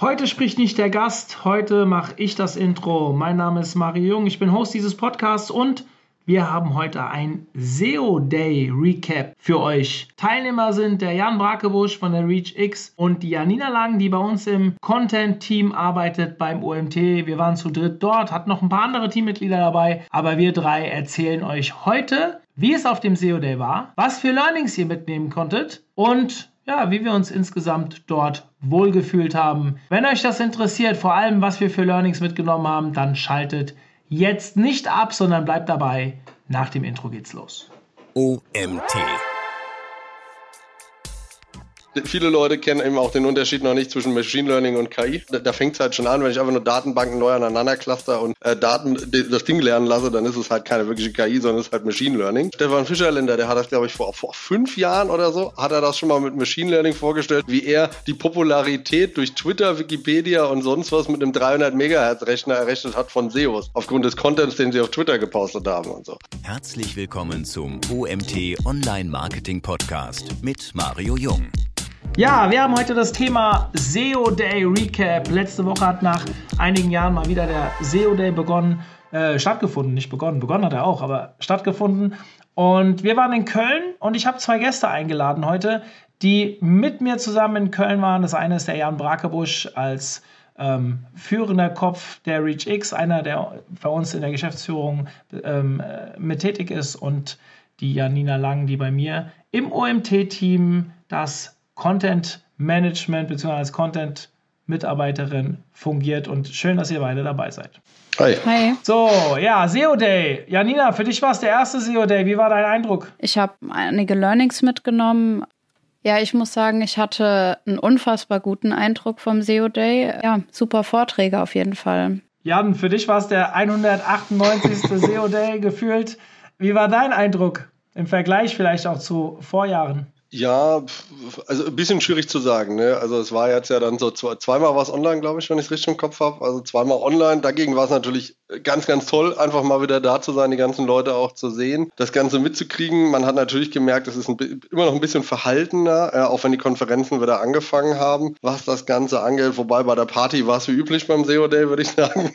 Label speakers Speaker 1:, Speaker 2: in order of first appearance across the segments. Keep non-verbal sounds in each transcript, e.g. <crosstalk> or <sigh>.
Speaker 1: Heute spricht nicht der Gast, heute mache ich das Intro. Mein Name ist Mario Jung, ich bin Host dieses Podcasts und wir haben heute ein SEO Day Recap für euch. Teilnehmer sind der Jan Brakebusch von der Reach X und die Janina Lang, die bei uns im Content Team arbeitet beim OMT. Wir waren zu dritt dort, hatten noch ein paar andere Teammitglieder dabei, aber wir drei erzählen euch heute, wie es auf dem SEO Day war, was für Learnings ihr mitnehmen konntet und ja, wie wir uns insgesamt dort wohlgefühlt haben. Wenn euch das interessiert, vor allem was wir für Learnings mitgenommen haben, dann schaltet jetzt nicht ab, sondern bleibt dabei. Nach dem Intro geht's los.
Speaker 2: OMT
Speaker 3: viele Leute kennen eben auch den Unterschied noch nicht zwischen Machine Learning und KI. Da, da fängt es halt schon an, wenn ich einfach nur Datenbanken neu aneinander cluster und äh, Daten das Ding lernen lasse, dann ist es halt keine wirkliche KI, sondern es ist halt Machine Learning. Stefan Fischerländer, der hat das, glaube ich, vor, vor fünf Jahren oder so, hat er das schon mal mit Machine Learning vorgestellt, wie er die Popularität durch Twitter, Wikipedia und sonst was mit einem 300 Megahertz Rechner errechnet hat von SEOs, aufgrund des Contents, den sie auf Twitter gepostet haben und so.
Speaker 2: Herzlich willkommen zum OMT Online Marketing Podcast mit Mario Jung.
Speaker 1: Ja, wir haben heute das Thema SEO Day Recap. Letzte Woche hat nach einigen Jahren mal wieder der SEO Day begonnen, äh, stattgefunden, nicht begonnen, begonnen hat er auch, aber stattgefunden. Und wir waren in Köln und ich habe zwei Gäste eingeladen heute, die mit mir zusammen in Köln waren. Das eine ist der Jan Brakebusch als ähm, führender Kopf der Reach X, einer, der bei uns in der Geschäftsführung ähm, äh, mit tätig ist und die Janina Lang, die bei mir im OMT-Team das Content Management bzw. als Content Mitarbeiterin fungiert und schön, dass ihr beide dabei seid.
Speaker 3: Hi.
Speaker 1: Hi. So, ja, SEO Day. Janina, für dich war es der erste SEO Day. Wie war dein Eindruck?
Speaker 4: Ich habe einige Learnings mitgenommen. Ja, ich muss sagen, ich hatte einen unfassbar guten Eindruck vom SEO Day. Ja, super Vorträge auf jeden Fall.
Speaker 1: Jan, für dich war es der 198. <laughs> SEO Day gefühlt. Wie war dein Eindruck im Vergleich vielleicht auch zu Vorjahren?
Speaker 3: Ja, also ein bisschen schwierig zu sagen. Ne? Also es war jetzt ja dann so zweimal was online, glaube ich, wenn ich es richtig im Kopf habe. Also zweimal online. Dagegen war es natürlich ganz, ganz toll, einfach mal wieder da zu sein, die ganzen Leute auch zu sehen, das Ganze mitzukriegen. Man hat natürlich gemerkt, es ist ein, immer noch ein bisschen verhaltener, äh, auch wenn die Konferenzen wieder angefangen haben, was das Ganze angeht. Wobei bei der Party war es wie üblich beim SEO Day, würde ich <laughs> sagen.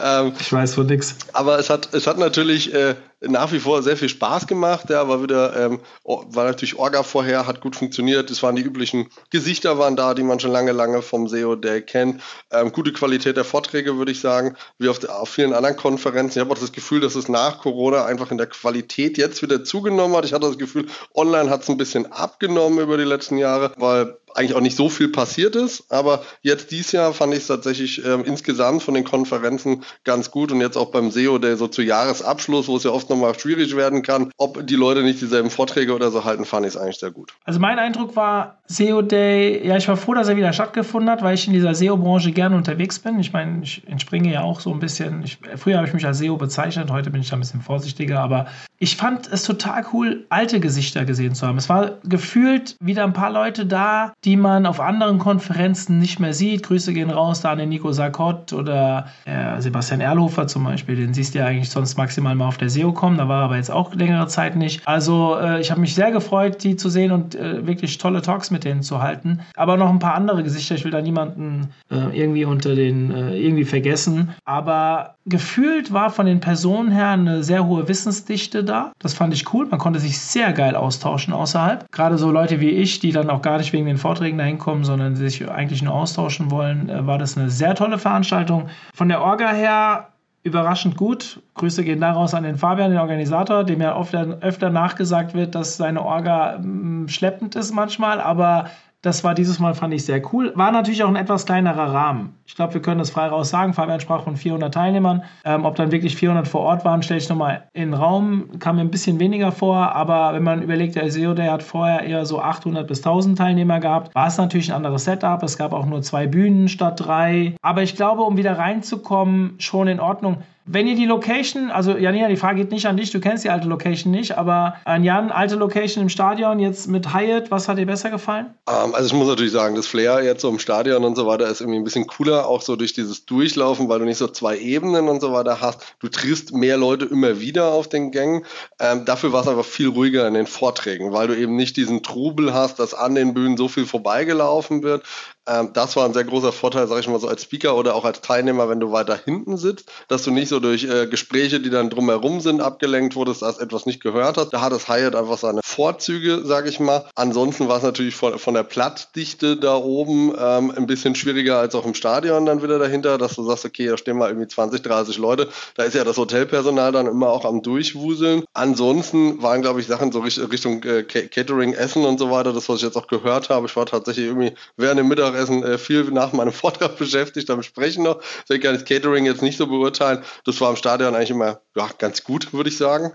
Speaker 1: ähm, ich weiß von nix.
Speaker 3: Aber es hat, es hat natürlich äh, nach wie vor sehr viel Spaß gemacht. Ja, war wieder, ähm, war natürlich Orga vorher, hat gut funktioniert. Es waren die üblichen Gesichter waren da, die man schon lange, lange vom SEO Day kennt. Ähm, gute Qualität der Vorträge, würde ich sagen, wie auf, auf vielen anderen Konferenzen. Ich habe auch das Gefühl, dass es nach Corona einfach in der Qualität jetzt wieder zugenommen hat. Ich hatte das Gefühl, online hat es ein bisschen abgenommen über die letzten Jahre, weil eigentlich auch nicht so viel passiert ist. Aber jetzt dieses Jahr fand ich es tatsächlich ähm, insgesamt von den Konferenzen ganz gut und jetzt auch beim SEO, der so zu Jahresabschluss, wo es ja oft nochmal schwierig werden kann, ob die Leute nicht dieselben Vorträge oder so halten, fand ich es eigentlich sehr gut.
Speaker 1: Also mein Eindruck war, SEO Day, ja, ich war froh, dass er wieder stattgefunden hat, weil ich in dieser SEO-Branche gerne unterwegs bin. Ich meine, ich entspringe ja auch so ein bisschen. Ich, früher habe ich mich als SEO bezeichnet, heute bin ich da ein bisschen vorsichtiger, aber ich fand es total cool, alte Gesichter gesehen zu haben. Es war gefühlt wieder ein paar Leute da, die man auf anderen Konferenzen nicht mehr sieht. Grüße gehen raus da an den Nico Sarkott oder äh, Sebastian Erlhofer zum Beispiel. Den siehst du ja eigentlich sonst maximal mal auf der SEO kommen. Da war er aber jetzt auch längere Zeit nicht. Also äh, ich habe mich sehr gefreut, die zu sehen und äh, wirklich tolle Talks mit denen zu halten. Aber noch ein paar andere Gesichter. Ich will da niemanden äh, irgendwie unter den äh, irgendwie vergessen. Aber gefühlt war von den Personen her eine sehr hohe Wissensdichte da. Das fand ich cool. Man konnte sich sehr geil austauschen außerhalb. Gerade so Leute wie ich, die dann auch gar nicht wegen den Vorträgen dahin kommen, sondern sich eigentlich nur austauschen wollen, äh, war das eine sehr tolle Veranstaltung. Von der Orga her überraschend gut. Grüße gehen daraus an den Fabian, den Organisator, dem ja oft, öfter nachgesagt wird, dass seine Orga mh, schleppend ist manchmal, aber das war dieses Mal, fand ich sehr cool. War natürlich auch ein etwas kleinerer Rahmen. Ich glaube, wir können das frei raus sagen. Fabian sprach von 400 Teilnehmern. Ähm, ob dann wirklich 400 vor Ort waren, stelle ich nochmal in den Raum. Kam mir ein bisschen weniger vor, aber wenn man überlegt, der SEO, der hat vorher eher so 800 bis 1000 Teilnehmer gehabt, war es natürlich ein anderes Setup. Es gab auch nur zwei Bühnen statt drei. Aber ich glaube, um wieder reinzukommen, schon in Ordnung. Wenn ihr die Location, also Janina, die Frage geht nicht an dich, du kennst die alte Location nicht, aber an Jan, alte Location im Stadion, jetzt mit Hyatt, was hat dir besser gefallen?
Speaker 3: Um, ähm, also ich muss natürlich sagen, das Flair jetzt so im Stadion und so weiter ist irgendwie ein bisschen cooler, auch so durch dieses Durchlaufen, weil du nicht so zwei Ebenen und so weiter hast. Du triffst mehr Leute immer wieder auf den Gängen. Ähm, dafür war es aber viel ruhiger in den Vorträgen, weil du eben nicht diesen Trubel hast, dass an den Bühnen so viel vorbeigelaufen wird. Ähm, das war ein sehr großer Vorteil, sage ich mal so als Speaker oder auch als Teilnehmer, wenn du weiter hinten sitzt, dass du nicht so durch äh, Gespräche, die dann drumherum sind, abgelenkt wurdest, dass etwas nicht gehört hast. Da hat das Hyatt einfach seine Vorzüge, sage ich mal. Ansonsten war es natürlich von, von der Plattdichte da oben ähm, ein bisschen schwieriger als auch im Stadion dann wieder dahinter, dass du sagst, okay, da stehen mal irgendwie 20, 30 Leute. Da ist ja das Hotelpersonal dann immer auch am Durchwuseln. Ansonsten waren, glaube ich, Sachen so Richtung äh, Catering, Essen und so weiter, das, was ich jetzt auch gehört habe. Ich war tatsächlich irgendwie während dem Mittagessen äh, viel nach meinem <laughs> Vortrag beschäftigt, am Sprechen noch. Deswegen kann ich Catering jetzt nicht so beurteilen. Das war im Stadion eigentlich immer ja, ganz gut, würde ich sagen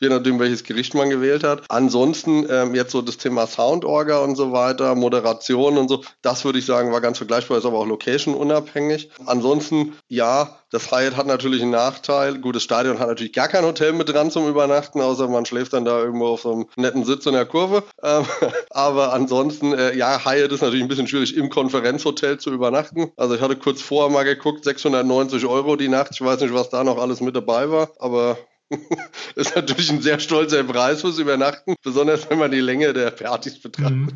Speaker 3: je nachdem, welches Gericht man gewählt hat. Ansonsten ähm, jetzt so das Thema Soundorga und so weiter, Moderation und so, das würde ich sagen, war ganz vergleichbar, ist aber auch location unabhängig. Ansonsten, ja, das Hyatt hat natürlich einen Nachteil. Gut, das Stadion hat natürlich gar kein Hotel mit dran zum Übernachten, außer man schläft dann da irgendwo auf so einem netten Sitz in der Kurve. Ähm, <laughs> aber ansonsten, äh, ja, Hyatt ist natürlich ein bisschen schwierig, im Konferenzhotel zu übernachten. Also ich hatte kurz vorher mal geguckt, 690 Euro die Nacht. Ich weiß nicht, was da noch alles mit dabei war, aber <laughs> ist natürlich ein sehr stolzer Preis fürs Übernachten, besonders wenn man die Länge der Partys betrachtet. Mhm.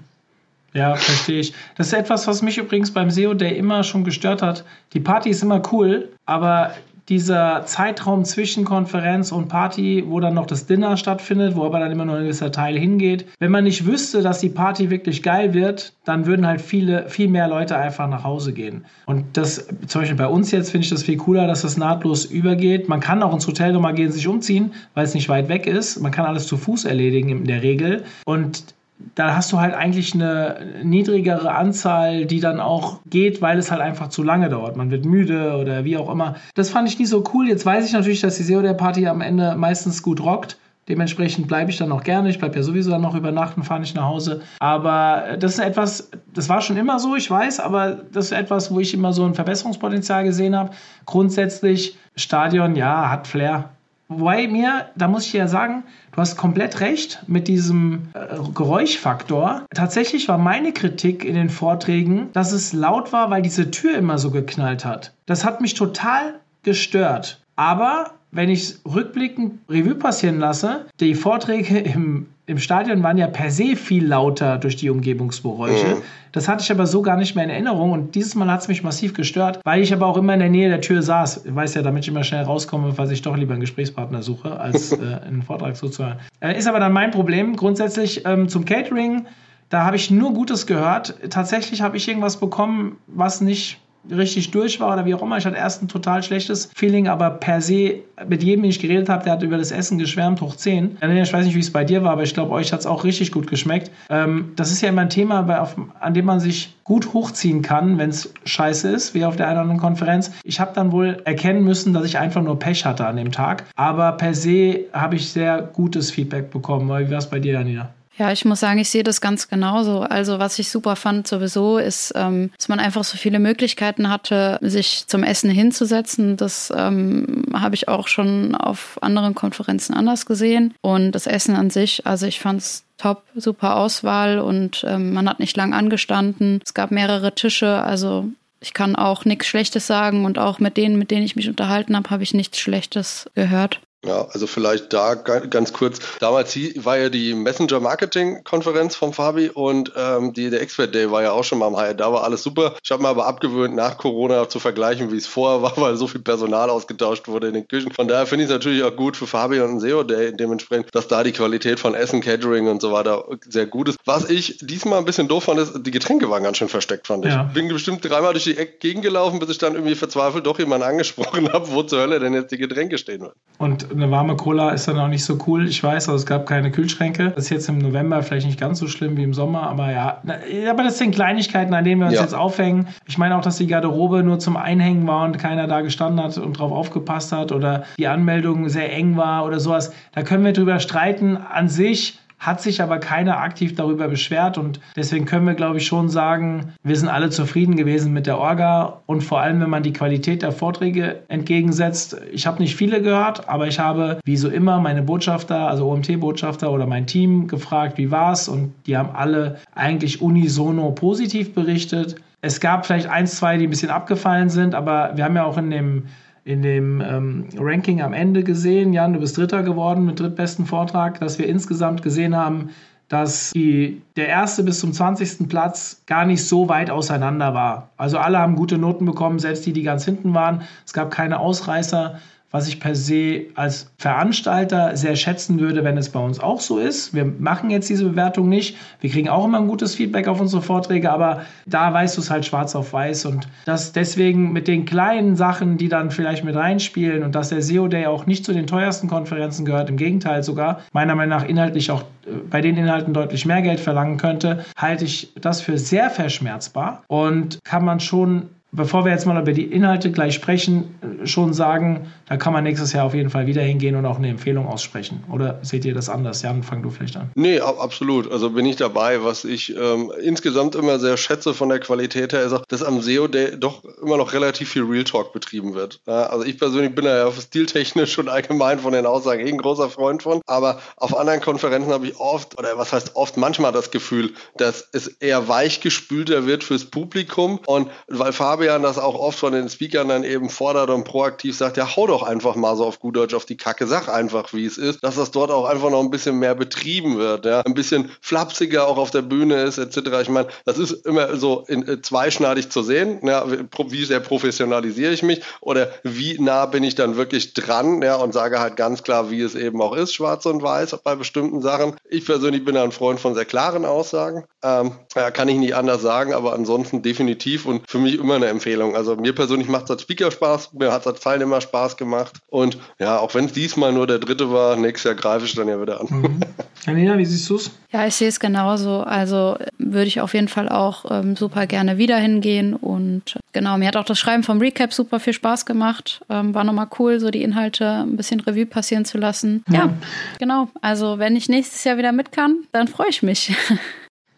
Speaker 1: Ja, verstehe ich. Das ist etwas, was mich übrigens beim SEO Day immer schon gestört hat. Die Party ist immer cool, aber dieser Zeitraum zwischen Konferenz und Party, wo dann noch das Dinner stattfindet, wo aber dann immer nur ein gewisser Teil hingeht. Wenn man nicht wüsste, dass die Party wirklich geil wird, dann würden halt viele, viel mehr Leute einfach nach Hause gehen. Und das, zum Beispiel bei uns jetzt, finde ich das viel cooler, dass das nahtlos übergeht. Man kann auch ins Hotel nochmal gehen, sich umziehen, weil es nicht weit weg ist. Man kann alles zu Fuß erledigen in der Regel. Und da hast du halt eigentlich eine niedrigere Anzahl, die dann auch geht, weil es halt einfach zu lange dauert. Man wird müde oder wie auch immer. Das fand ich nie so cool. Jetzt weiß ich natürlich, dass die SEO der Party am Ende meistens gut rockt. Dementsprechend bleibe ich dann auch gerne. Ich bleibe ja sowieso dann noch über Nacht und fahre nicht nach Hause. Aber das ist etwas, das war schon immer so, ich weiß, aber das ist etwas, wo ich immer so ein Verbesserungspotenzial gesehen habe. Grundsätzlich, Stadion, ja, hat Flair. Wobei mir, da muss ich ja sagen, du hast komplett recht mit diesem äh, Geräuschfaktor. Tatsächlich war meine Kritik in den Vorträgen, dass es laut war, weil diese Tür immer so geknallt hat. Das hat mich total gestört. Aber wenn ich rückblickend Revue passieren lasse, die Vorträge im, im Stadion waren ja per se viel lauter durch die Umgebungsgeräusche. Mhm. Das hatte ich aber so gar nicht mehr in Erinnerung und dieses Mal hat es mich massiv gestört, weil ich aber auch immer in der Nähe der Tür saß. Ich weiß ja, damit ich immer schnell rauskomme, falls ich doch lieber einen Gesprächspartner suche, als <laughs> äh, einen Vortrag zuzuhören. Äh, ist aber dann mein Problem. Grundsätzlich ähm, zum Catering, da habe ich nur Gutes gehört. Tatsächlich habe ich irgendwas bekommen, was nicht richtig durch war oder wie auch immer. Ich hatte erst ein total schlechtes Feeling, aber per se, mit jedem, den ich geredet habe, der hat über das Essen geschwärmt, hoch 10. Ich weiß nicht, wie es bei dir war, aber ich glaube, euch hat es auch richtig gut geschmeckt. Ähm, das ist ja immer ein Thema, an dem man sich gut hochziehen kann, wenn es scheiße ist, wie auf der einen oder anderen Konferenz. Ich habe dann wohl erkennen müssen, dass ich einfach nur Pech hatte an dem Tag. Aber per se habe ich sehr gutes Feedback bekommen. Wie war es bei dir, Janina?
Speaker 4: Ja, ich muss sagen, ich sehe das ganz genauso. Also was ich super fand sowieso ist, ähm, dass man einfach so viele Möglichkeiten hatte, sich zum Essen hinzusetzen. Das ähm, habe ich auch schon auf anderen Konferenzen anders gesehen. Und das Essen an sich, also ich fand es top, super Auswahl und ähm, man hat nicht lang angestanden. Es gab mehrere Tische, also ich kann auch nichts Schlechtes sagen und auch mit denen, mit denen ich mich unterhalten habe, habe ich nichts Schlechtes gehört.
Speaker 3: Ja, also vielleicht da ganz kurz. Damals war ja die Messenger-Marketing-Konferenz vom Fabi und ähm, die, der Expert Day war ja auch schon mal am Hyatt. Da war alles super. Ich habe mir aber abgewöhnt, nach Corona zu vergleichen, wie es vorher war, weil so viel Personal ausgetauscht wurde in den Küchen. Von daher finde ich es natürlich auch gut für Fabi und SEO Day dementsprechend, dass da die Qualität von Essen, Catering und so weiter sehr gut ist. Was ich diesmal ein bisschen doof fand, ist, die Getränke waren ganz schön versteckt, fand ich. Ja. Bin bestimmt dreimal durch die Ecke gegengelaufen, bis ich dann irgendwie verzweifelt doch jemanden angesprochen <laughs> habe, wo zur Hölle denn jetzt die Getränke stehen würden.
Speaker 1: Und eine warme Cola ist dann auch nicht so cool. Ich weiß, also es gab keine Kühlschränke. Das ist jetzt im November vielleicht nicht ganz so schlimm wie im Sommer, aber ja. Aber das sind Kleinigkeiten, an denen wir uns ja. jetzt aufhängen. Ich meine auch, dass die Garderobe nur zum Einhängen war und keiner da gestanden hat und drauf aufgepasst hat oder die Anmeldung sehr eng war oder sowas. Da können wir drüber streiten. An sich hat sich aber keiner aktiv darüber beschwert und deswegen können wir, glaube ich, schon sagen, wir sind alle zufrieden gewesen mit der Orga und vor allem, wenn man die Qualität der Vorträge entgegensetzt. Ich habe nicht viele gehört, aber ich habe, wie so immer, meine Botschafter, also OMT-Botschafter oder mein Team gefragt, wie war es und die haben alle eigentlich unisono positiv berichtet. Es gab vielleicht eins, zwei, die ein bisschen abgefallen sind, aber wir haben ja auch in dem in dem ähm, Ranking am Ende gesehen, Jan, du bist Dritter geworden mit drittbesten Vortrag, dass wir insgesamt gesehen haben, dass die, der erste bis zum 20. Platz gar nicht so weit auseinander war. Also alle haben gute Noten bekommen, selbst die, die ganz hinten waren. Es gab keine Ausreißer was ich per se als Veranstalter sehr schätzen würde, wenn es bei uns auch so ist. Wir machen jetzt diese Bewertung nicht. Wir kriegen auch immer ein gutes Feedback auf unsere Vorträge, aber da weißt du es halt schwarz auf weiß und das deswegen mit den kleinen Sachen, die dann vielleicht mit reinspielen und dass der SEO Day auch nicht zu den teuersten Konferenzen gehört, im Gegenteil sogar meiner Meinung nach inhaltlich auch äh, bei den Inhalten deutlich mehr Geld verlangen könnte, halte ich das für sehr verschmerzbar und kann man schon bevor wir jetzt mal über die Inhalte gleich sprechen, schon sagen, da kann man nächstes Jahr auf jeden Fall wieder hingehen und auch eine Empfehlung aussprechen. Oder seht ihr das anders? Jan, fang du vielleicht an.
Speaker 3: Nee, absolut. Also bin ich dabei. Was ich ähm, insgesamt immer sehr schätze von der Qualität her, ist auch, dass am SEO doch immer noch relativ viel Real Talk betrieben wird. Ja, also ich persönlich bin da ja stiltechnisch und allgemein von den Aussagen eh ein großer Freund von. Aber auf anderen Konferenzen habe ich oft, oder was heißt oft, manchmal das Gefühl, dass es eher weichgespülter wird fürs Publikum. Und weil Fabian das auch oft von den Speakern dann eben fordert und proaktiv sagt, ja, hau doch einfach mal so auf gut Deutsch auf die Kacke, sag einfach, wie es ist, dass das dort auch einfach noch ein bisschen mehr betrieben wird, ja, ein bisschen flapsiger auch auf der Bühne ist, etc. Ich meine, das ist immer so in, äh, zweischneidig zu sehen, ja, wie sehr professionalisiere ich mich oder wie nah bin ich dann wirklich dran, ja, und sage halt ganz klar, wie es eben auch ist, schwarz und weiß bei bestimmten Sachen. Ich persönlich bin ein Freund von sehr klaren Aussagen, ähm, ja, kann ich nicht anders sagen, aber ansonsten definitiv und für mich immer eine Empfehlung. Also mir persönlich macht es als Speaker Spaß, mir hat es als Teilnehmer Spaß gemacht und ja, auch wenn es diesmal nur der dritte war, nächstes Jahr greife ich dann ja wieder an. Mhm.
Speaker 1: Janina, wie siehst du es?
Speaker 4: Ja, ich sehe es genauso. Also würde ich auf jeden Fall auch ähm, super gerne wieder hingehen und genau, mir hat auch das Schreiben vom Recap super viel Spaß gemacht. Ähm, war nochmal cool, so die Inhalte ein bisschen Revue passieren zu lassen. Ja, ja genau. Also wenn ich nächstes Jahr wieder mit kann, dann freue ich mich. <laughs>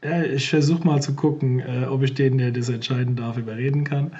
Speaker 1: Ja, ich versuche mal zu gucken, äh, ob ich den, der das entscheiden darf, überreden kann.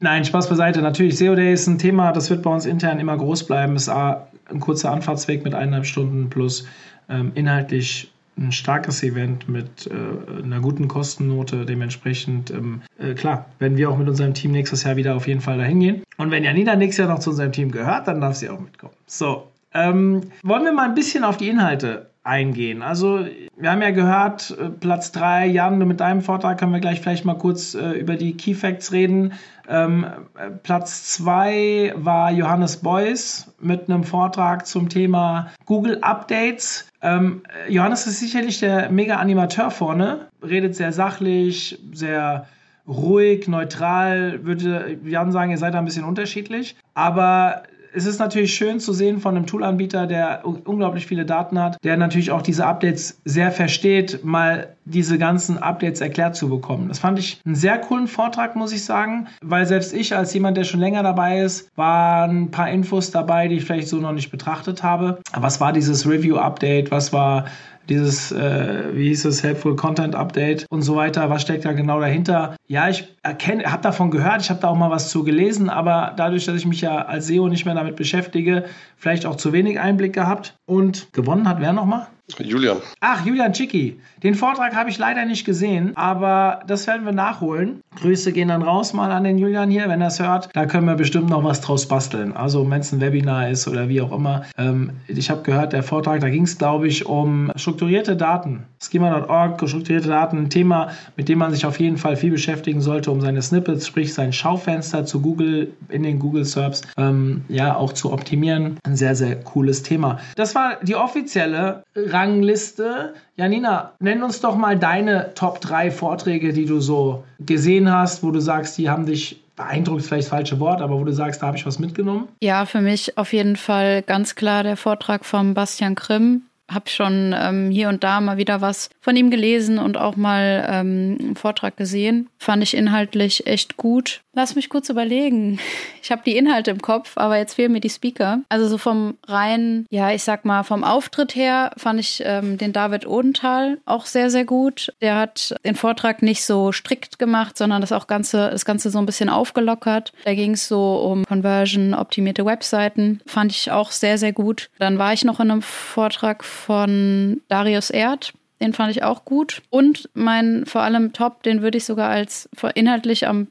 Speaker 1: Nein, Spaß beiseite. Natürlich, SEO Day ist ein Thema, das wird bei uns intern immer groß bleiben. Es ist ein kurzer Anfahrtsweg mit eineinhalb Stunden plus ähm, inhaltlich ein starkes Event mit äh, einer guten Kostennote. Dementsprechend, ähm, äh, klar, werden wir auch mit unserem Team nächstes Jahr wieder auf jeden Fall dahin gehen. Und wenn Janina nächstes Jahr noch zu unserem Team gehört, dann darf sie auch mitkommen. So, ähm, wollen wir mal ein bisschen auf die Inhalte eingehen. Also wir haben ja gehört, äh, Platz 3, Jan, mit deinem Vortrag können wir gleich vielleicht mal kurz äh, über die Key Facts reden. Ähm, äh, Platz 2 war Johannes Beuys mit einem Vortrag zum Thema Google Updates. Ähm, Johannes ist sicherlich der Mega-Animateur vorne, redet sehr sachlich, sehr ruhig, neutral, würde Jan sagen, ihr seid da ein bisschen unterschiedlich. Aber es ist natürlich schön zu sehen von einem Toolanbieter, der unglaublich viele Daten hat, der natürlich auch diese Updates sehr versteht, mal diese ganzen Updates erklärt zu bekommen. Das fand ich einen sehr coolen Vortrag, muss ich sagen, weil selbst ich als jemand, der schon länger dabei ist, waren ein paar Infos dabei, die ich vielleicht so noch nicht betrachtet habe. Was war dieses Review-Update? Was war dieses, äh, wie hieß es, Helpful Content Update und so weiter. Was steckt da genau dahinter? Ja, ich erkenne, habe davon gehört, ich habe da auch mal was zu gelesen, aber dadurch, dass ich mich ja als SEO nicht mehr damit beschäftige, vielleicht auch zu wenig Einblick gehabt. Und gewonnen hat wer nochmal?
Speaker 3: Julian.
Speaker 1: Ach, Julian Cicki. Den Vortrag habe ich leider nicht gesehen, aber das werden wir nachholen. Grüße gehen dann raus mal an den Julian hier, wenn er es hört. Da können wir bestimmt noch was draus basteln. Also, wenn es ein Webinar ist oder wie auch immer. Ähm, ich habe gehört, der Vortrag, da ging es, glaube ich, um strukturierte Daten. Schema.org, strukturierte Daten, ein Thema, mit dem man sich auf jeden Fall viel beschäftigen sollte, um seine Snippets, sprich sein Schaufenster zu Google in den Google Serbs, ähm, ja, auch zu optimieren. Ein sehr, sehr cooles Thema. Das war die offizielle Rangliste. Janina, nenn uns doch mal deine Top 3 Vorträge, die du so gesehen hast, wo du sagst, die haben dich beeindruckt, vielleicht das falsche Wort, aber wo du sagst, da habe ich was mitgenommen?
Speaker 4: Ja, für mich auf jeden Fall ganz klar der Vortrag von Bastian Grimm habe schon ähm, hier und da mal wieder was von ihm gelesen und auch mal ähm, einen Vortrag gesehen. Fand ich inhaltlich echt gut. Lass mich kurz überlegen. Ich habe die Inhalte im Kopf, aber jetzt fehlen mir die Speaker. Also so vom rein, ja, ich sag mal, vom Auftritt her fand ich ähm, den David Odenthal auch sehr, sehr gut. Der hat den Vortrag nicht so strikt gemacht, sondern das auch Ganze, das Ganze so ein bisschen aufgelockert. Da ging es so um Conversion, optimierte Webseiten. Fand ich auch sehr, sehr gut. Dann war ich noch in einem Vortrag von Darius Erd. Den fand ich auch gut. Und mein vor allem Top, den würde ich sogar als inhaltlich am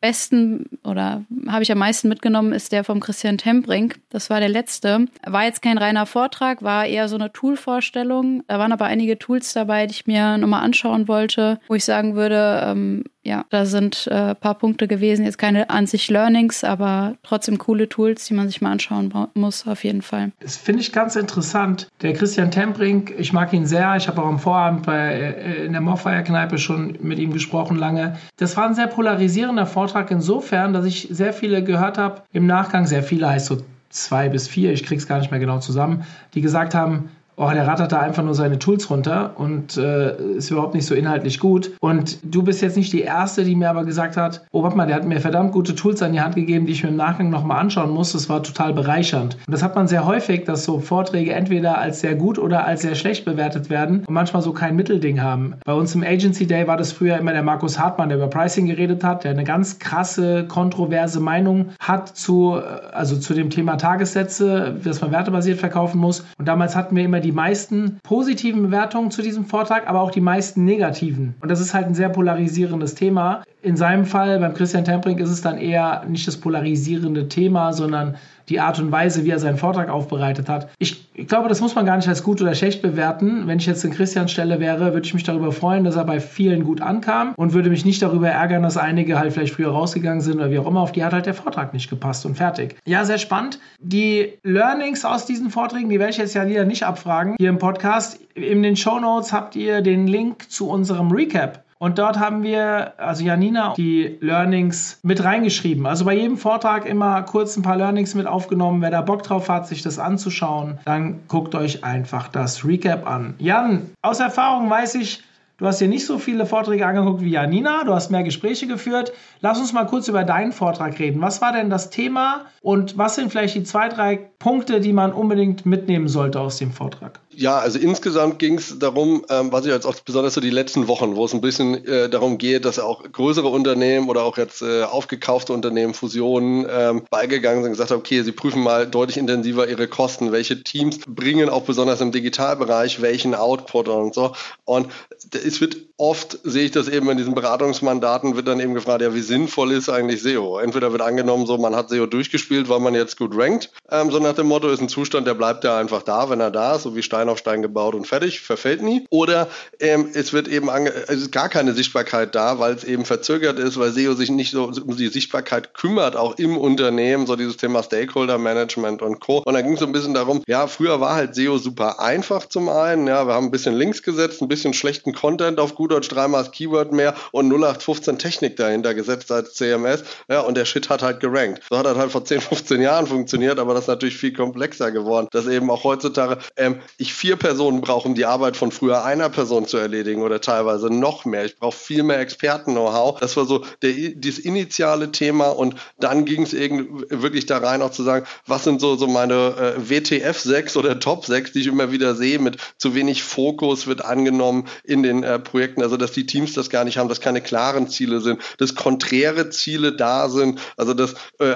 Speaker 4: besten oder habe ich am meisten mitgenommen, ist der vom Christian Tembrink. Das war der letzte. War jetzt kein reiner Vortrag, war eher so eine Tool-Vorstellung. Da waren aber einige Tools dabei, die ich mir nochmal anschauen wollte, wo ich sagen würde, ähm, ja, da sind äh, paar Punkte gewesen. Jetzt keine an sich Learnings, aber trotzdem coole Tools, die man sich mal anschauen muss, auf jeden Fall.
Speaker 1: Das finde ich ganz interessant. Der Christian Tembrink, ich mag ihn sehr. Ich habe auch am Vorabend bei, äh, in der Morfire-Kneipe schon mit ihm gesprochen lange. Das war ein sehr polarisierender Vortrag insofern, dass ich sehr viele gehört habe, im Nachgang, sehr viele heißt so zwei bis vier, ich krieg's gar nicht mehr genau zusammen, die gesagt haben, oh, der rattert da einfach nur seine Tools runter und äh, ist überhaupt nicht so inhaltlich gut. Und du bist jetzt nicht die Erste, die mir aber gesagt hat, oh, warte mal, der hat mir verdammt gute Tools an die Hand gegeben, die ich mir im Nachgang nochmal anschauen muss. Das war total bereichernd. Und das hat man sehr häufig, dass so Vorträge entweder als sehr gut oder als sehr schlecht bewertet werden und manchmal so kein Mittelding haben. Bei uns im Agency Day war das früher immer der Markus Hartmann, der über Pricing geredet hat, der eine ganz krasse, kontroverse Meinung hat zu, äh, also zu dem Thema Tagessätze, dass man wertebasiert verkaufen muss. Und damals hatten wir immer die die meisten positiven Bewertungen zu diesem Vortrag, aber auch die meisten negativen. Und das ist halt ein sehr polarisierendes Thema. In seinem Fall, beim Christian Temprink, ist es dann eher nicht das polarisierende Thema, sondern die Art und Weise, wie er seinen Vortrag aufbereitet hat. Ich, ich, glaube, das muss man gar nicht als gut oder schlecht bewerten. Wenn ich jetzt in Christians Stelle wäre, würde ich mich darüber freuen, dass er bei vielen gut ankam und würde mich nicht darüber ärgern, dass einige halt vielleicht früher rausgegangen sind oder wie auch immer. Auf die hat halt der Vortrag nicht gepasst und fertig. Ja, sehr spannend. Die Learnings aus diesen Vorträgen, die werde ich jetzt ja wieder nicht abfragen hier im Podcast. In den Show Notes habt ihr den Link zu unserem Recap und dort haben wir, also Janina, die Learnings mit reingeschrieben. Also bei jedem Vortrag immer kurz ein paar Learnings mit aufgenommen. Wer da Bock drauf hat, sich das anzuschauen, dann guckt euch einfach das Recap an. Jan, aus Erfahrung weiß ich, Du hast dir nicht so viele Vorträge angeguckt wie Janina, du hast mehr Gespräche geführt. Lass uns mal kurz über deinen Vortrag reden. Was war denn das Thema und was sind vielleicht die zwei, drei Punkte, die man unbedingt mitnehmen sollte aus dem Vortrag?
Speaker 3: Ja, also insgesamt ging es darum, ähm, was ich jetzt auch besonders so die letzten Wochen, wo es ein bisschen äh, darum geht, dass auch größere Unternehmen oder auch jetzt äh, aufgekaufte Unternehmen, Fusionen ähm, beigegangen sind gesagt haben, okay, sie prüfen mal deutlich intensiver ihre Kosten, welche Teams bringen auch besonders im Digitalbereich welchen Output und so. Und es wird oft, sehe ich das eben in diesen Beratungsmandaten, wird dann eben gefragt, ja, wie sinnvoll ist eigentlich SEO? Entweder wird angenommen, so man hat SEO durchgespielt, weil man jetzt gut rankt, ähm, so nach dem Motto, ist ein Zustand, der bleibt ja einfach da, wenn er da ist, so wie Stein auf Stein gebaut und fertig, verfällt nie. Oder ähm, es wird eben ange es ist gar keine Sichtbarkeit da, weil es eben verzögert ist, weil SEO sich nicht so um die Sichtbarkeit kümmert, auch im Unternehmen, so dieses Thema Stakeholder Management und Co. Und da ging es so ein bisschen darum, ja, früher war halt SEO super einfach zum einen, ja, wir haben ein bisschen Links gesetzt, ein bisschen schlechten Content auf gut Deutsch dreimal das Keyword mehr und 0815 Technik dahinter gesetzt als CMS, ja, und der Shit hat halt gerankt. So hat er halt vor 10, 15 Jahren funktioniert, aber das ist natürlich viel komplexer geworden, dass eben auch heutzutage ähm, ich vier Personen brauche, um die Arbeit von früher einer Person zu erledigen oder teilweise noch mehr. Ich brauche viel mehr Experten-Know-how. Das war so der, dieses initiale Thema und dann ging es wirklich da rein auch zu sagen, was sind so, so meine äh, WTF 6 oder Top 6, die ich immer wieder sehe, mit zu wenig Fokus wird angenommen in den äh, Projekten, also dass die Teams das gar nicht haben, dass keine klaren Ziele sind, dass konträre Ziele da sind, also dass äh,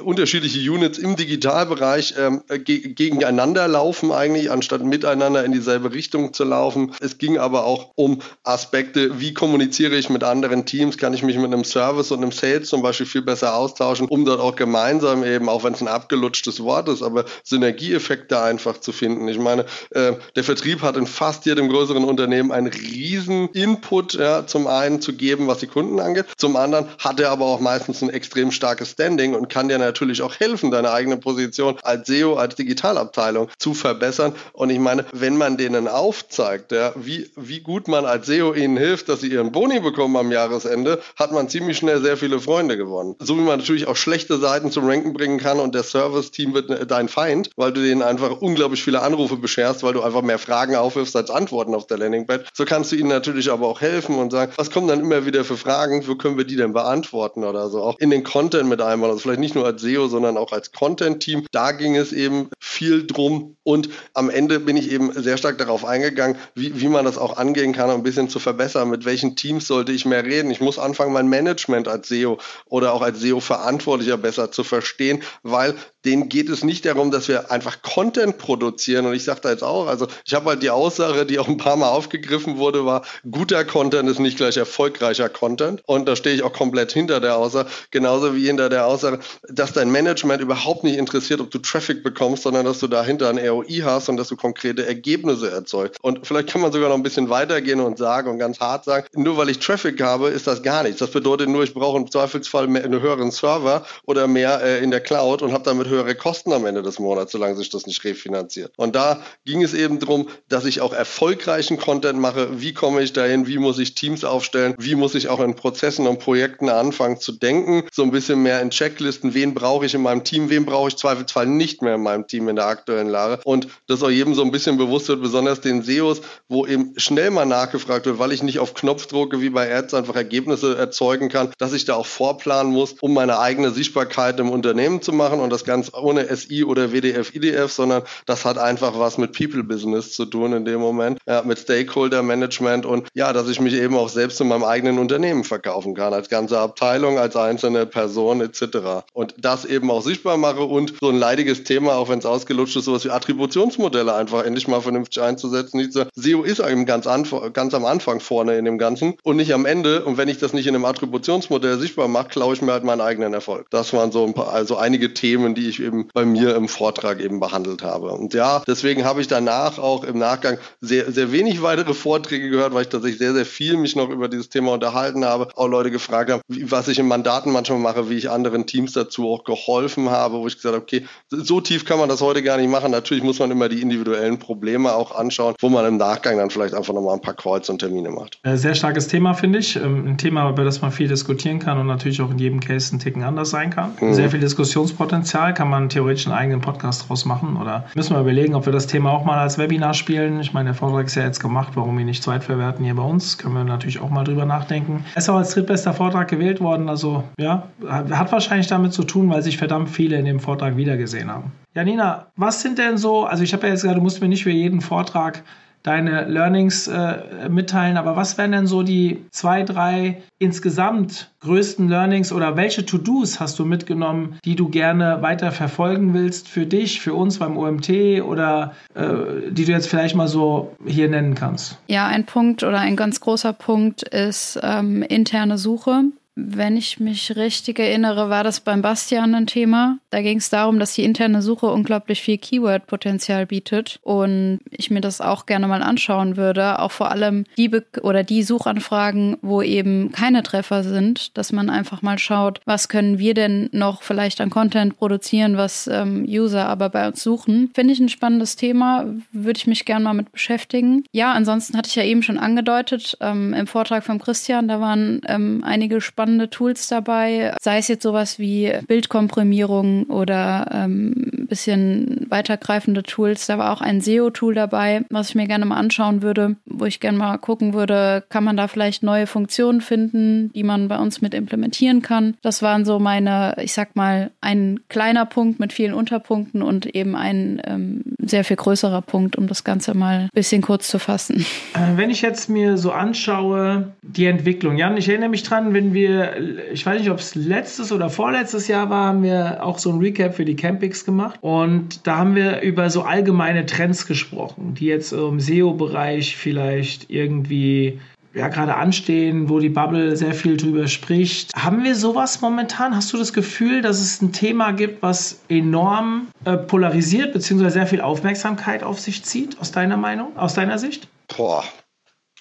Speaker 3: unterschiedliche Units im Digitalbereich ähm, ge gegeneinander laufen eigentlich, anstatt mit miteinander in dieselbe Richtung zu laufen. Es ging aber auch um Aspekte, wie kommuniziere ich mit anderen Teams, kann ich mich mit einem Service und einem Sales zum Beispiel viel besser austauschen, um dort auch gemeinsam eben, auch wenn es ein abgelutschtes Wort ist, aber Synergieeffekte einfach zu finden. Ich meine, äh, der Vertrieb hat in fast jedem größeren Unternehmen einen riesen Input, ja, zum einen zu geben, was die Kunden angeht, zum anderen hat er aber auch meistens ein extrem starkes Standing und kann dir natürlich auch helfen, deine eigene Position als SEO, als Digitalabteilung zu verbessern. Und ich meine, meine, wenn man denen aufzeigt, ja, wie, wie gut man als SEO ihnen hilft, dass sie ihren Boni bekommen am Jahresende, hat man ziemlich schnell sehr viele Freunde gewonnen. So wie man natürlich auch schlechte Seiten zum Ranken bringen kann und der Service-Team wird ne, dein Feind, weil du denen einfach unglaublich viele Anrufe bescherst, weil du einfach mehr Fragen aufwirfst als Antworten auf der Landingpad. So kannst du ihnen natürlich aber auch helfen und sagen, was kommen dann immer wieder für Fragen, wo können wir die denn beantworten oder so. Auch in den Content mit einmal, also vielleicht nicht nur als SEO, sondern auch als Content-Team. Da ging es eben viel drum und am Ende bin ich ich eben sehr stark darauf eingegangen, wie, wie man das auch angehen kann, um ein bisschen zu verbessern. Mit welchen Teams sollte ich mehr reden? Ich muss anfangen, mein Management als SEO oder auch als SEO-Verantwortlicher besser zu verstehen, weil denen geht es nicht darum, dass wir einfach Content produzieren. Und ich sage da jetzt auch, also ich habe halt die Aussage, die auch ein paar Mal aufgegriffen wurde, war, guter Content ist nicht gleich erfolgreicher Content. Und da stehe ich auch komplett hinter der Aussage, genauso wie hinter der Aussage, dass dein Management überhaupt nicht interessiert, ob du Traffic bekommst, sondern dass du dahinter ein ROI hast und dass du konkrete Ergebnisse erzeugst. Und vielleicht kann man sogar noch ein bisschen weitergehen und sagen und ganz hart sagen, nur weil ich Traffic habe, ist das gar nichts. Das bedeutet nur, ich brauche im Zweifelsfall mehr, einen höheren Server oder mehr äh, in der Cloud und habe damit höhere Kosten am Ende des Monats, solange sich das nicht refinanziert. Und da ging es eben darum, dass ich auch erfolgreichen Content mache. Wie komme ich dahin? Wie muss ich Teams aufstellen? Wie muss ich auch in Prozessen und Projekten anfangen zu denken? So ein bisschen mehr in Checklisten. Wen brauche ich in meinem Team? Wen brauche ich Zweifelsfall nicht mehr in meinem Team in der aktuellen Lage? Und das auch jedem so ein bisschen bewusst wird, besonders den SEOs, wo eben schnell mal nachgefragt wird, weil ich nicht auf Knopfdrucke wie bei Ads einfach Ergebnisse erzeugen kann, dass ich da auch vorplanen muss, um meine eigene Sichtbarkeit im Unternehmen zu machen und das ganz ohne SI oder WDF, IDF, sondern das hat einfach was mit People Business zu tun in dem Moment, ja, mit Stakeholder Management und ja, dass ich mich eben auch selbst in meinem eigenen Unternehmen verkaufen kann, als ganze Abteilung, als einzelne Person etc. Und das eben auch sichtbar mache und so ein leidiges Thema, auch wenn es ausgelutscht ist, sowas wie Attributionsmodelle einfach endlich mal vernünftig einzusetzen. Diese SEO ist eben ganz, ganz am Anfang vorne in dem Ganzen und nicht am Ende. Und wenn ich das nicht in einem Attributionsmodell sichtbar mache, klaue ich mir halt meinen eigenen Erfolg. Das waren so ein paar, also einige Themen, die ich eben bei mir im Vortrag eben behandelt habe. Und ja, deswegen habe ich danach auch im Nachgang sehr, sehr wenig weitere Vorträge gehört, weil ich tatsächlich sehr, sehr viel mich noch über dieses Thema unterhalten habe. Auch Leute gefragt haben, wie, was ich in Mandaten manchmal mache, wie ich anderen Teams dazu auch geholfen habe, wo ich gesagt habe, okay, so tief kann man das heute gar nicht machen. Natürlich muss man immer die individuellen Probleme auch anschauen, wo man im Nachgang dann vielleicht einfach nochmal ein paar Kreuz und Termine macht.
Speaker 1: Äh, sehr starkes Thema, finde ich. Ähm, ein Thema, über das man viel diskutieren kann und natürlich auch in jedem Case ein Ticken anders sein kann. Mhm. Sehr viel Diskussionspotenzial, kann man theoretisch einen eigenen Podcast draus machen oder müssen wir überlegen, ob wir das Thema auch mal als Webinar spielen. Ich meine, der Vortrag ist ja jetzt gemacht, warum ihn nicht zweitverwerten hier bei uns. Können wir natürlich auch mal drüber nachdenken. Er ist auch als drittbester Vortrag gewählt worden, also ja, hat wahrscheinlich damit zu tun, weil sich verdammt viele in dem Vortrag wiedergesehen haben. Janina, was sind denn so, also ich habe ja jetzt gesagt, du musst mir nicht für jeden Vortrag deine Learnings äh, mitteilen. Aber was wären denn so die zwei, drei insgesamt größten Learnings oder welche To-Dos hast du mitgenommen, die du gerne weiter verfolgen willst für dich, für uns beim OMT oder äh, die du jetzt vielleicht mal so hier nennen kannst?
Speaker 4: Ja, ein Punkt oder ein ganz großer Punkt ist ähm, interne Suche. Wenn ich mich richtig erinnere, war das beim Bastian ein Thema. Da ging es darum, dass die interne Suche unglaublich viel Keyword-Potenzial bietet und ich mir das auch gerne mal anschauen würde. Auch vor allem die Be oder die Suchanfragen, wo eben keine Treffer sind, dass man einfach mal schaut, was können wir denn noch vielleicht an Content produzieren, was ähm, User aber bei uns suchen. Finde ich ein spannendes Thema, würde ich mich gerne mal mit beschäftigen. Ja, ansonsten hatte ich ja eben schon angedeutet ähm, im Vortrag von Christian, da waren ähm, einige spannende spannende Tools dabei, sei es jetzt sowas wie Bildkomprimierung oder ähm, bisschen weitergreifende Tools. Da war auch ein SEO-Tool dabei, was ich mir gerne mal anschauen würde, wo ich gerne mal gucken würde, kann man da vielleicht neue Funktionen finden, die man bei uns mit implementieren kann. Das waren so meine, ich sag mal, ein kleiner Punkt mit vielen Unterpunkten und eben ein ähm, sehr viel größerer Punkt, um das Ganze mal ein bisschen kurz zu fassen.
Speaker 1: Äh, wenn ich jetzt mir so anschaue, die Entwicklung, Jan, ich erinnere mich dran, wenn wir ich weiß nicht, ob es letztes oder vorletztes Jahr war, haben wir auch so ein Recap für die Campings gemacht. Und da haben wir über so allgemeine Trends gesprochen, die jetzt im SEO-Bereich vielleicht irgendwie ja, gerade anstehen, wo die Bubble sehr viel drüber spricht. Haben wir sowas momentan? Hast du das Gefühl, dass es ein Thema gibt, was enorm äh, polarisiert, beziehungsweise sehr viel Aufmerksamkeit auf sich zieht, aus deiner Meinung, aus deiner Sicht?
Speaker 3: Boah,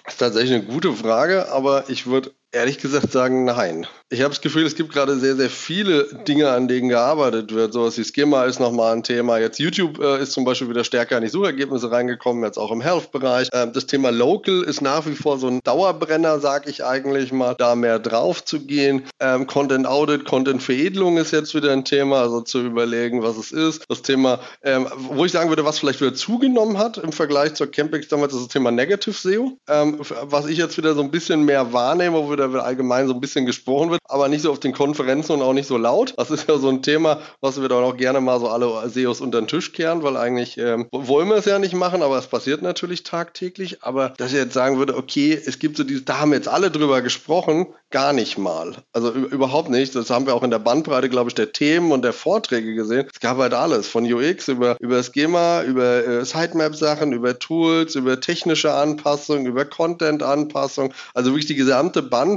Speaker 3: das ist tatsächlich eine gute Frage, aber ich würde ehrlich gesagt sagen, nein. Ich habe das Gefühl, es gibt gerade sehr, sehr viele Dinge, an denen gearbeitet wird. Sowas wie Schema ist nochmal ein Thema. Jetzt YouTube äh, ist zum Beispiel wieder stärker in die Suchergebnisse reingekommen, jetzt auch im Health-Bereich. Ähm, das Thema Local ist nach wie vor so ein Dauerbrenner, sage ich eigentlich mal, da mehr drauf zu gehen. Ähm, Content Audit, Content Veredelung ist jetzt wieder ein Thema, also zu überlegen, was es ist. Das Thema, ähm, wo ich sagen würde, was vielleicht wieder zugenommen hat im Vergleich zur Campix damals, ist das Thema Negative SEO. Ähm, was ich jetzt wieder so ein bisschen mehr wahrnehme, wo wir da allgemein so ein bisschen gesprochen wird, aber nicht so auf den Konferenzen und auch nicht so laut. Das ist ja so ein Thema, was wir dann auch gerne mal so alle SEOs unter den Tisch kehren, weil eigentlich ähm, wollen wir es ja nicht machen, aber es passiert natürlich tagtäglich. Aber dass ich jetzt sagen würde, okay, es gibt so dieses, da haben jetzt alle drüber gesprochen, gar nicht mal. Also überhaupt nicht. Das haben wir auch in der Bandbreite, glaube ich, der Themen und der Vorträge gesehen. Es gab halt alles, von UX über, über Schema, über äh, Sitemap-Sachen, über Tools, über technische Anpassungen, über Content-Anpassung. Also wirklich die gesamte Bandbreite,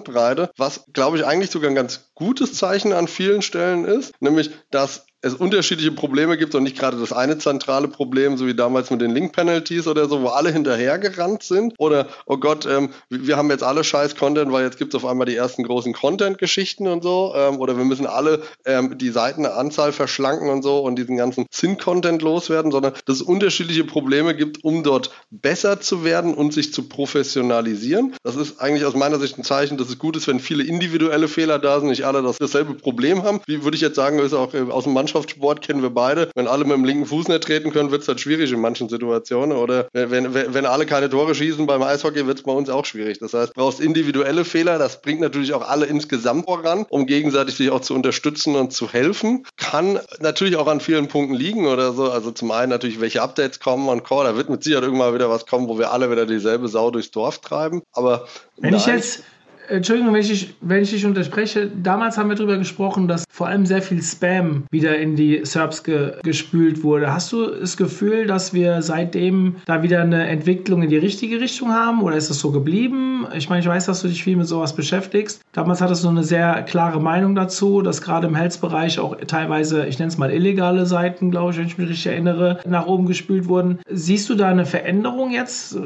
Speaker 3: was, glaube ich, eigentlich sogar ein ganz gutes Zeichen an vielen Stellen ist, nämlich, dass es unterschiedliche Probleme gibt und nicht gerade das eine zentrale Problem, so wie damals mit den Link-Penalties oder so, wo alle hinterhergerannt sind. Oder, oh Gott, ähm, wir haben jetzt alle scheiß Content, weil jetzt gibt es auf einmal die ersten großen Content-Geschichten und so. Ähm, oder wir müssen alle ähm, die Seitenanzahl verschlanken und so und diesen ganzen Sinn-Content loswerden, sondern dass es unterschiedliche Probleme gibt, um dort besser zu werden und sich zu professionalisieren. Das ist eigentlich aus meiner Sicht ein Zeichen, dass es gut ist, wenn viele individuelle Fehler da sind, nicht alle das dasselbe Problem haben. Wie würde ich jetzt sagen, ist auch äh, aus dem Mann Mannschaftssport kennen wir beide. Wenn alle mit dem linken Fuß nicht treten können, wird es halt schwierig in manchen Situationen. Oder wenn, wenn, wenn alle keine Tore schießen beim Eishockey, wird es bei uns auch schwierig. Das heißt, du brauchst individuelle Fehler. Das bringt natürlich auch alle insgesamt voran, um gegenseitig sich auch zu unterstützen und zu helfen. Kann natürlich auch an vielen Punkten liegen oder so. Also zum einen natürlich, welche Updates kommen und Core. Da wird mit Sicherheit irgendwann wieder was kommen, wo wir alle wieder dieselbe Sau durchs Dorf treiben. Aber
Speaker 1: wenn ich jetzt Entschuldigung, wenn ich, wenn ich dich unterspreche. Damals haben wir darüber gesprochen, dass vor allem sehr viel Spam wieder in die SERPs ge, gespült wurde. Hast du das Gefühl, dass wir seitdem da wieder eine Entwicklung in die richtige Richtung haben oder ist das so geblieben? Ich meine, ich weiß, dass du dich viel mit sowas beschäftigst. Damals hattest du eine sehr klare Meinung dazu, dass gerade im Health-Bereich auch teilweise, ich nenne es mal illegale Seiten, glaube ich, wenn ich mich richtig erinnere, nach oben gespült wurden. Siehst du da eine Veränderung jetzt äh,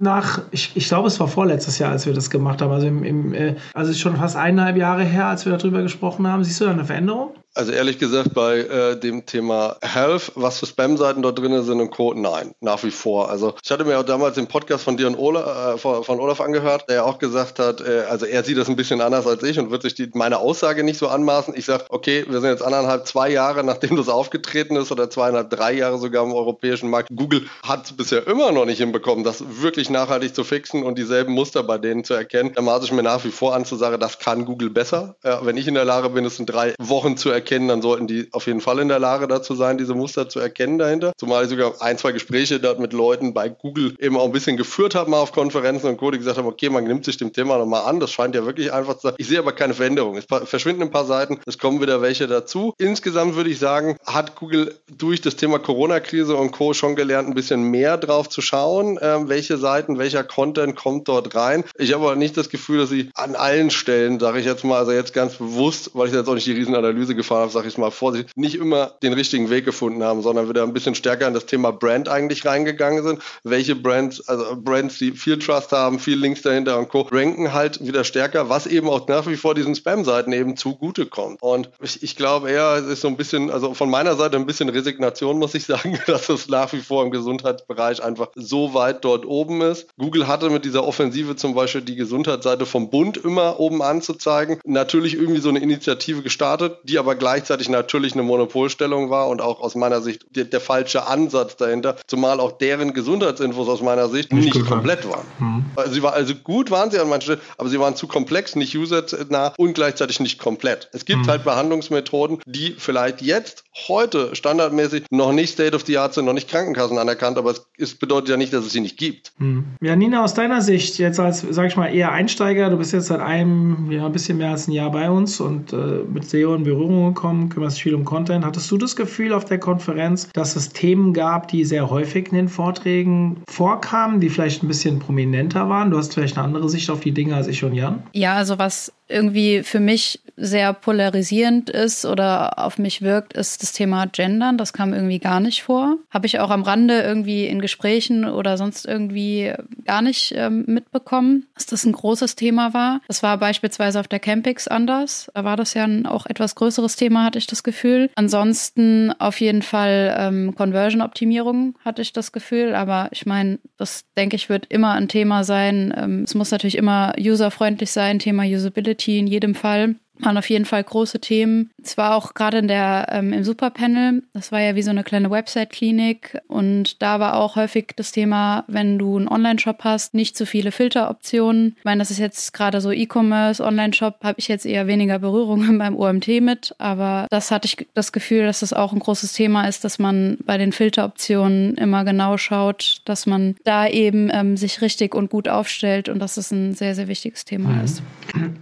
Speaker 1: nach, ich, ich glaube, es war vorletztes Jahr, als wir das gemacht haben, also im, im äh, also ist schon fast eineinhalb Jahre her, als wir darüber gesprochen haben. Siehst du da eine Veränderung?
Speaker 3: Also ehrlich gesagt, bei äh, dem Thema Health, was für Spam-Seiten dort drin sind und Co., nein, nach wie vor. Also ich hatte mir auch damals den Podcast von dir und Olaf, äh, von Olaf angehört, der ja auch gesagt hat, äh, also er sieht das ein bisschen anders als ich und wird sich die, meine Aussage nicht so anmaßen. Ich sage, okay, wir sind jetzt anderthalb, zwei Jahre, nachdem das aufgetreten ist oder zweieinhalb, drei Jahre sogar im europäischen Markt. Google hat es bisher immer noch nicht hinbekommen, das wirklich nachhaltig zu fixen und dieselben Muster bei denen zu erkennen. Da maße ich mir nach wie vor an zu sagen, das kann Google besser. Äh, wenn ich in der Lage bin, es in drei Wochen zu erkennen, erkennen, dann sollten die auf jeden Fall in der Lage dazu sein, diese Muster zu erkennen dahinter. Zumal ich sogar ein, zwei Gespräche dort mit Leuten bei Google eben auch ein bisschen geführt habe, mal auf Konferenzen und Co., die gesagt haben, okay, man nimmt sich dem Thema nochmal an. Das scheint ja wirklich einfach zu sein. Ich sehe aber keine Veränderung. Es verschwinden ein paar Seiten, es kommen wieder welche dazu. Insgesamt würde ich sagen, hat Google durch das Thema Corona-Krise und Co. schon gelernt, ein bisschen mehr drauf zu schauen, äh, welche Seiten, welcher Content kommt dort rein. Ich habe aber nicht das Gefühl, dass sie an allen Stellen, sage ich jetzt mal, also jetzt ganz bewusst, weil ich jetzt auch nicht die Riesenanalyse gefahren habe, sage ich mal vorsichtig, nicht immer den richtigen Weg gefunden haben, sondern wieder ein bisschen stärker in das Thema Brand eigentlich reingegangen sind. Welche Brands, also Brands, die viel Trust haben, viel Links dahinter und Co., ranken halt wieder stärker, was eben auch nach wie vor diesen Spam-Seiten eben zugutekommt. Und ich, ich glaube eher, es ist so ein bisschen, also von meiner Seite ein bisschen Resignation, muss ich <laughs> sagen, dass es nach wie vor im Gesundheitsbereich einfach so weit dort oben ist. Google hatte mit dieser Offensive zum Beispiel die Gesundheitsseite vom Bund immer oben anzuzeigen. Natürlich irgendwie so eine Initiative gestartet, die aber gleichzeitig natürlich eine Monopolstellung war und auch aus meiner Sicht der, der falsche Ansatz dahinter, zumal auch deren Gesundheitsinfos aus meiner Sicht nicht, nicht komplett waren. Mhm. Also, sie war, also gut waren sie an manchen Stellen, aber sie waren zu komplex, nicht usernah und gleichzeitig nicht komplett. Es gibt mhm. halt Behandlungsmethoden, die vielleicht jetzt, heute standardmäßig noch nicht State of the Art sind, noch nicht Krankenkassen anerkannt, aber es ist, bedeutet ja nicht, dass es sie nicht gibt.
Speaker 1: Mhm. Ja, Nina, aus deiner Sicht, jetzt als, sag ich mal, eher Einsteiger, du bist jetzt seit einem, ja, ein bisschen mehr als ein Jahr bei uns und äh, mit SEO in Berührung gekommen, kümmerst dich viel um Content. Hattest du das Gefühl auf der Konferenz, dass es Themen gab, die sehr häufig in den Vorträgen vorkamen, die vielleicht ein bisschen prominenter waren? Du hast vielleicht eine andere Sicht auf die Dinge als ich und Jan?
Speaker 4: Ja, also was irgendwie für mich sehr polarisierend ist oder auf mich wirkt, ist das Thema Gendern. Das kam irgendwie gar nicht vor. Habe ich auch am Rande irgendwie in Gesprächen oder sonst irgendwie gar nicht ähm, mitbekommen, dass das ein großes Thema war. Das war beispielsweise auf der Campix anders. Da war das ja ein auch etwas größeres Thema, hatte ich das Gefühl. Ansonsten auf jeden Fall ähm, Conversion-Optimierung hatte ich das Gefühl. Aber ich meine, das denke ich wird immer ein Thema sein. Ähm, es muss natürlich immer userfreundlich sein, Thema Usability in jedem Fall. Waren auf jeden Fall große Themen. Es war auch gerade in der ähm, im Superpanel, das war ja wie so eine kleine Website-Klinik und da war auch häufig das Thema, wenn du einen Online-Shop hast, nicht zu viele Filteroptionen. Ich meine, das ist jetzt gerade so E-Commerce, Online-Shop, habe ich jetzt eher weniger Berührungen <laughs> beim OMT mit, aber das hatte ich das Gefühl, dass das auch ein großes Thema ist, dass man bei den Filteroptionen immer genau schaut, dass man da eben ähm, sich richtig und gut aufstellt und dass es ein sehr, sehr wichtiges Thema mhm. ist.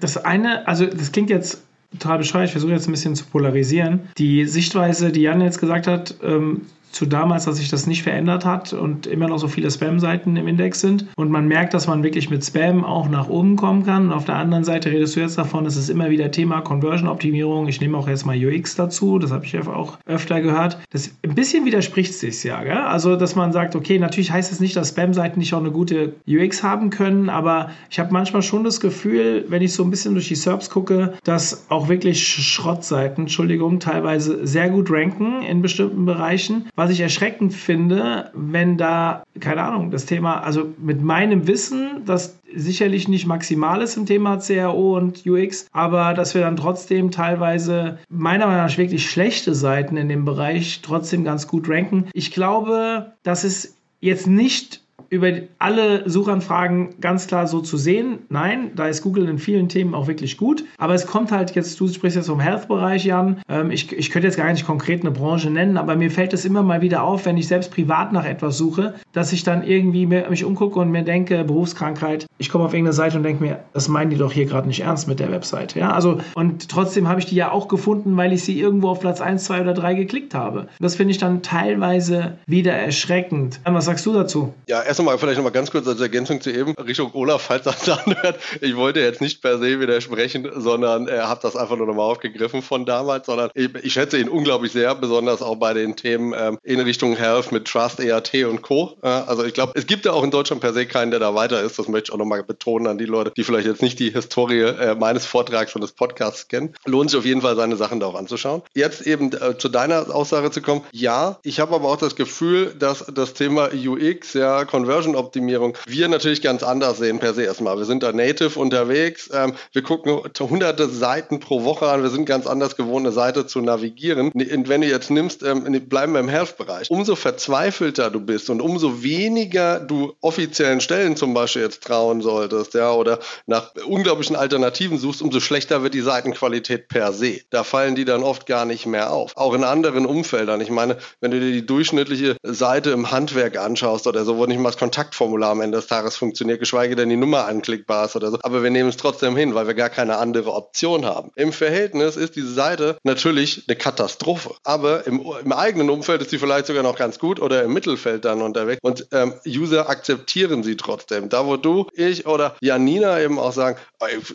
Speaker 1: Das eine, also das klingt jetzt total bescheuert, ich versuche jetzt ein bisschen zu polarisieren. Die Sichtweise, die Jan jetzt gesagt hat, ähm, zu damals, dass sich das nicht verändert hat und immer noch so viele Spam-Seiten im Index sind. Und man merkt, dass man wirklich mit Spam auch nach oben kommen kann. Und auf der anderen Seite redest du jetzt davon, es ist immer wieder Thema Conversion-Optimierung. Ich nehme auch jetzt mal UX dazu, das habe ich auch öfter gehört. Das ein bisschen widerspricht sich ja. Gell? Also, dass man sagt, okay, natürlich heißt es das nicht, dass Spam-Seiten nicht auch eine gute UX haben können, aber ich habe manchmal schon das Gefühl, wenn ich so ein bisschen durch die SERPs gucke, dass auch wirklich Schrottseiten, Entschuldigung, teilweise sehr gut ranken in bestimmten Bereichen was ich erschreckend finde, wenn da, keine Ahnung, das Thema, also mit meinem Wissen, das sicherlich nicht maximal ist im Thema CRO und UX, aber dass wir dann trotzdem teilweise meiner Meinung nach wirklich schlechte Seiten in dem Bereich trotzdem ganz gut ranken. Ich glaube, dass es jetzt nicht über alle Suchanfragen ganz klar so zu sehen. Nein, da ist Google in vielen Themen auch wirklich gut. Aber es kommt halt jetzt, du sprichst jetzt vom Health-Bereich, Jan. Ähm, ich, ich könnte jetzt gar nicht konkret eine Branche nennen, aber mir fällt es immer mal wieder auf, wenn ich selbst privat nach etwas suche, dass ich dann irgendwie mich umgucke und mir denke, Berufskrankheit, ich komme auf irgendeine Seite und denke mir, das meinen die doch hier gerade nicht ernst mit der Website. Ja, also, und trotzdem habe ich die ja auch gefunden, weil ich sie irgendwo auf Platz 1, 2 oder 3 geklickt habe. Das finde ich dann teilweise wieder erschreckend. Was sagst du dazu?
Speaker 3: Ja, erst einmal vielleicht nochmal ganz kurz als Ergänzung zu eben, Richtung Olaf, falls das <laughs> anhört. Ich wollte jetzt nicht per se widersprechen, sondern er hat das einfach nur nochmal aufgegriffen von damals, sondern ich, ich, schätze ihn unglaublich sehr, besonders auch bei den Themen ähm, in Richtung Health mit Trust, EAT und Co. Äh, also ich glaube, es gibt ja auch in Deutschland per se keinen, der da weiter ist. Das möchte ich auch nochmal betonen an die Leute, die vielleicht jetzt nicht die Historie äh, meines Vortrags und des Podcasts kennen. Lohnt sich auf jeden Fall, seine Sachen da auch anzuschauen. Jetzt eben äh, zu deiner Aussage zu kommen. Ja, ich habe aber auch das Gefühl, dass das Thema UX, ja, Conversion Optimierung wir natürlich ganz anders sehen per se erstmal. Wir sind da native unterwegs, ähm, wir gucken hunderte Seiten pro Woche an, wir sind ganz anders gewohnt, eine Seite zu navigieren. Und wenn du jetzt nimmst, ähm, bleiben wir im Health-Bereich, umso verzweifelter du bist und umso weniger du offiziellen Stellen zum Beispiel jetzt trauen solltest, ja, oder nach unglaublichen Alternativen suchst, umso schlechter wird die Seitenqualität per se. Da fallen die dann oft gar nicht mehr auf. Auch in anderen Umfeldern. Ich meine, wenn du dir die durchschnittliche Seite im Handwerk anschaust oder so, wo nicht mal Kontaktformular am Ende des Tages funktioniert, geschweige denn die Nummer anklickbar ist oder so. Aber wir nehmen es trotzdem hin, weil wir gar keine andere Option haben. Im Verhältnis ist diese Seite natürlich eine Katastrophe. Aber im, im eigenen Umfeld ist sie vielleicht sogar noch ganz gut oder im Mittelfeld dann unterwegs. Und ähm, User akzeptieren sie trotzdem. Da, wo du, ich oder Janina eben auch sagen,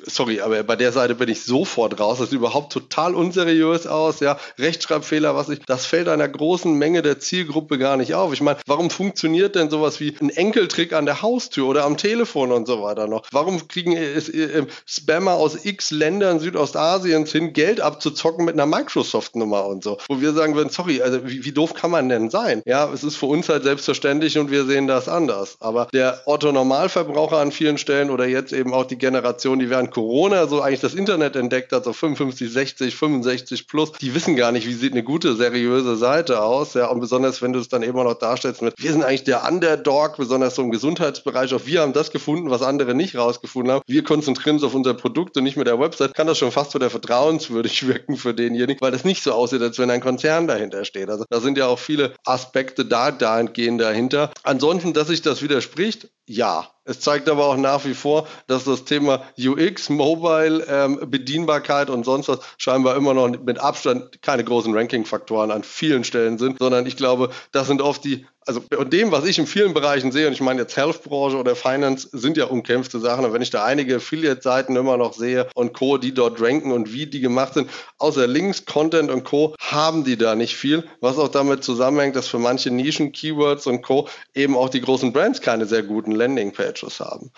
Speaker 3: sorry, aber bei der Seite bin ich sofort raus. Das sieht überhaupt total unseriös aus. Ja, Rechtschreibfehler, was ich, das fällt einer großen Menge der Zielgruppe gar nicht auf. Ich meine, warum funktioniert denn sowas wie ein Enkel Trick an der Haustür oder am Telefon und so weiter noch. Warum kriegen es, äh, Spammer aus x Ländern Südostasiens hin, Geld abzuzocken mit einer Microsoft-Nummer und so? Wo wir sagen würden, sorry, also wie, wie doof kann man denn sein? Ja, es ist für uns halt selbstverständlich und wir sehen das anders. Aber der Otto-Normalverbraucher an vielen Stellen oder jetzt eben auch die Generation, die während Corona so eigentlich das Internet entdeckt hat, so 55, 60, 65 plus, die wissen gar nicht, wie sieht eine gute, seriöse Seite aus. Ja, und besonders wenn du es dann eben noch darstellst mit, wir sind eigentlich der Underdog, besonders so im Gesundheitsbereich, auch wir haben das gefunden, was andere nicht rausgefunden haben. Wir konzentrieren uns auf unser Produkt und nicht mit der Website, kann das schon fast wieder vertrauenswürdig <laughs> wirken für denjenigen, weil das nicht so aussieht, als wenn ein Konzern dahinter steht. Also da sind ja auch viele Aspekte da dahingehend dahinter. Ansonsten, dass sich das widerspricht, ja. Es zeigt aber auch nach wie vor, dass das Thema UX, Mobile, ähm, Bedienbarkeit und sonst was scheinbar immer noch mit Abstand keine großen Ranking-Faktoren an vielen Stellen sind, sondern ich glaube, das sind oft die also und dem, was ich in vielen Bereichen sehe, und ich meine jetzt Health-Branche oder Finance, sind ja umkämpfte Sachen. Und wenn ich da einige Affiliate-Seiten immer noch sehe und Co., die dort ranken und wie die gemacht sind, außer Links, Content und Co., haben die da nicht viel. Was auch damit zusammenhängt, dass für manche Nischen, Keywords und Co. eben auch die großen Brands keine sehr guten Landing-Pages haben.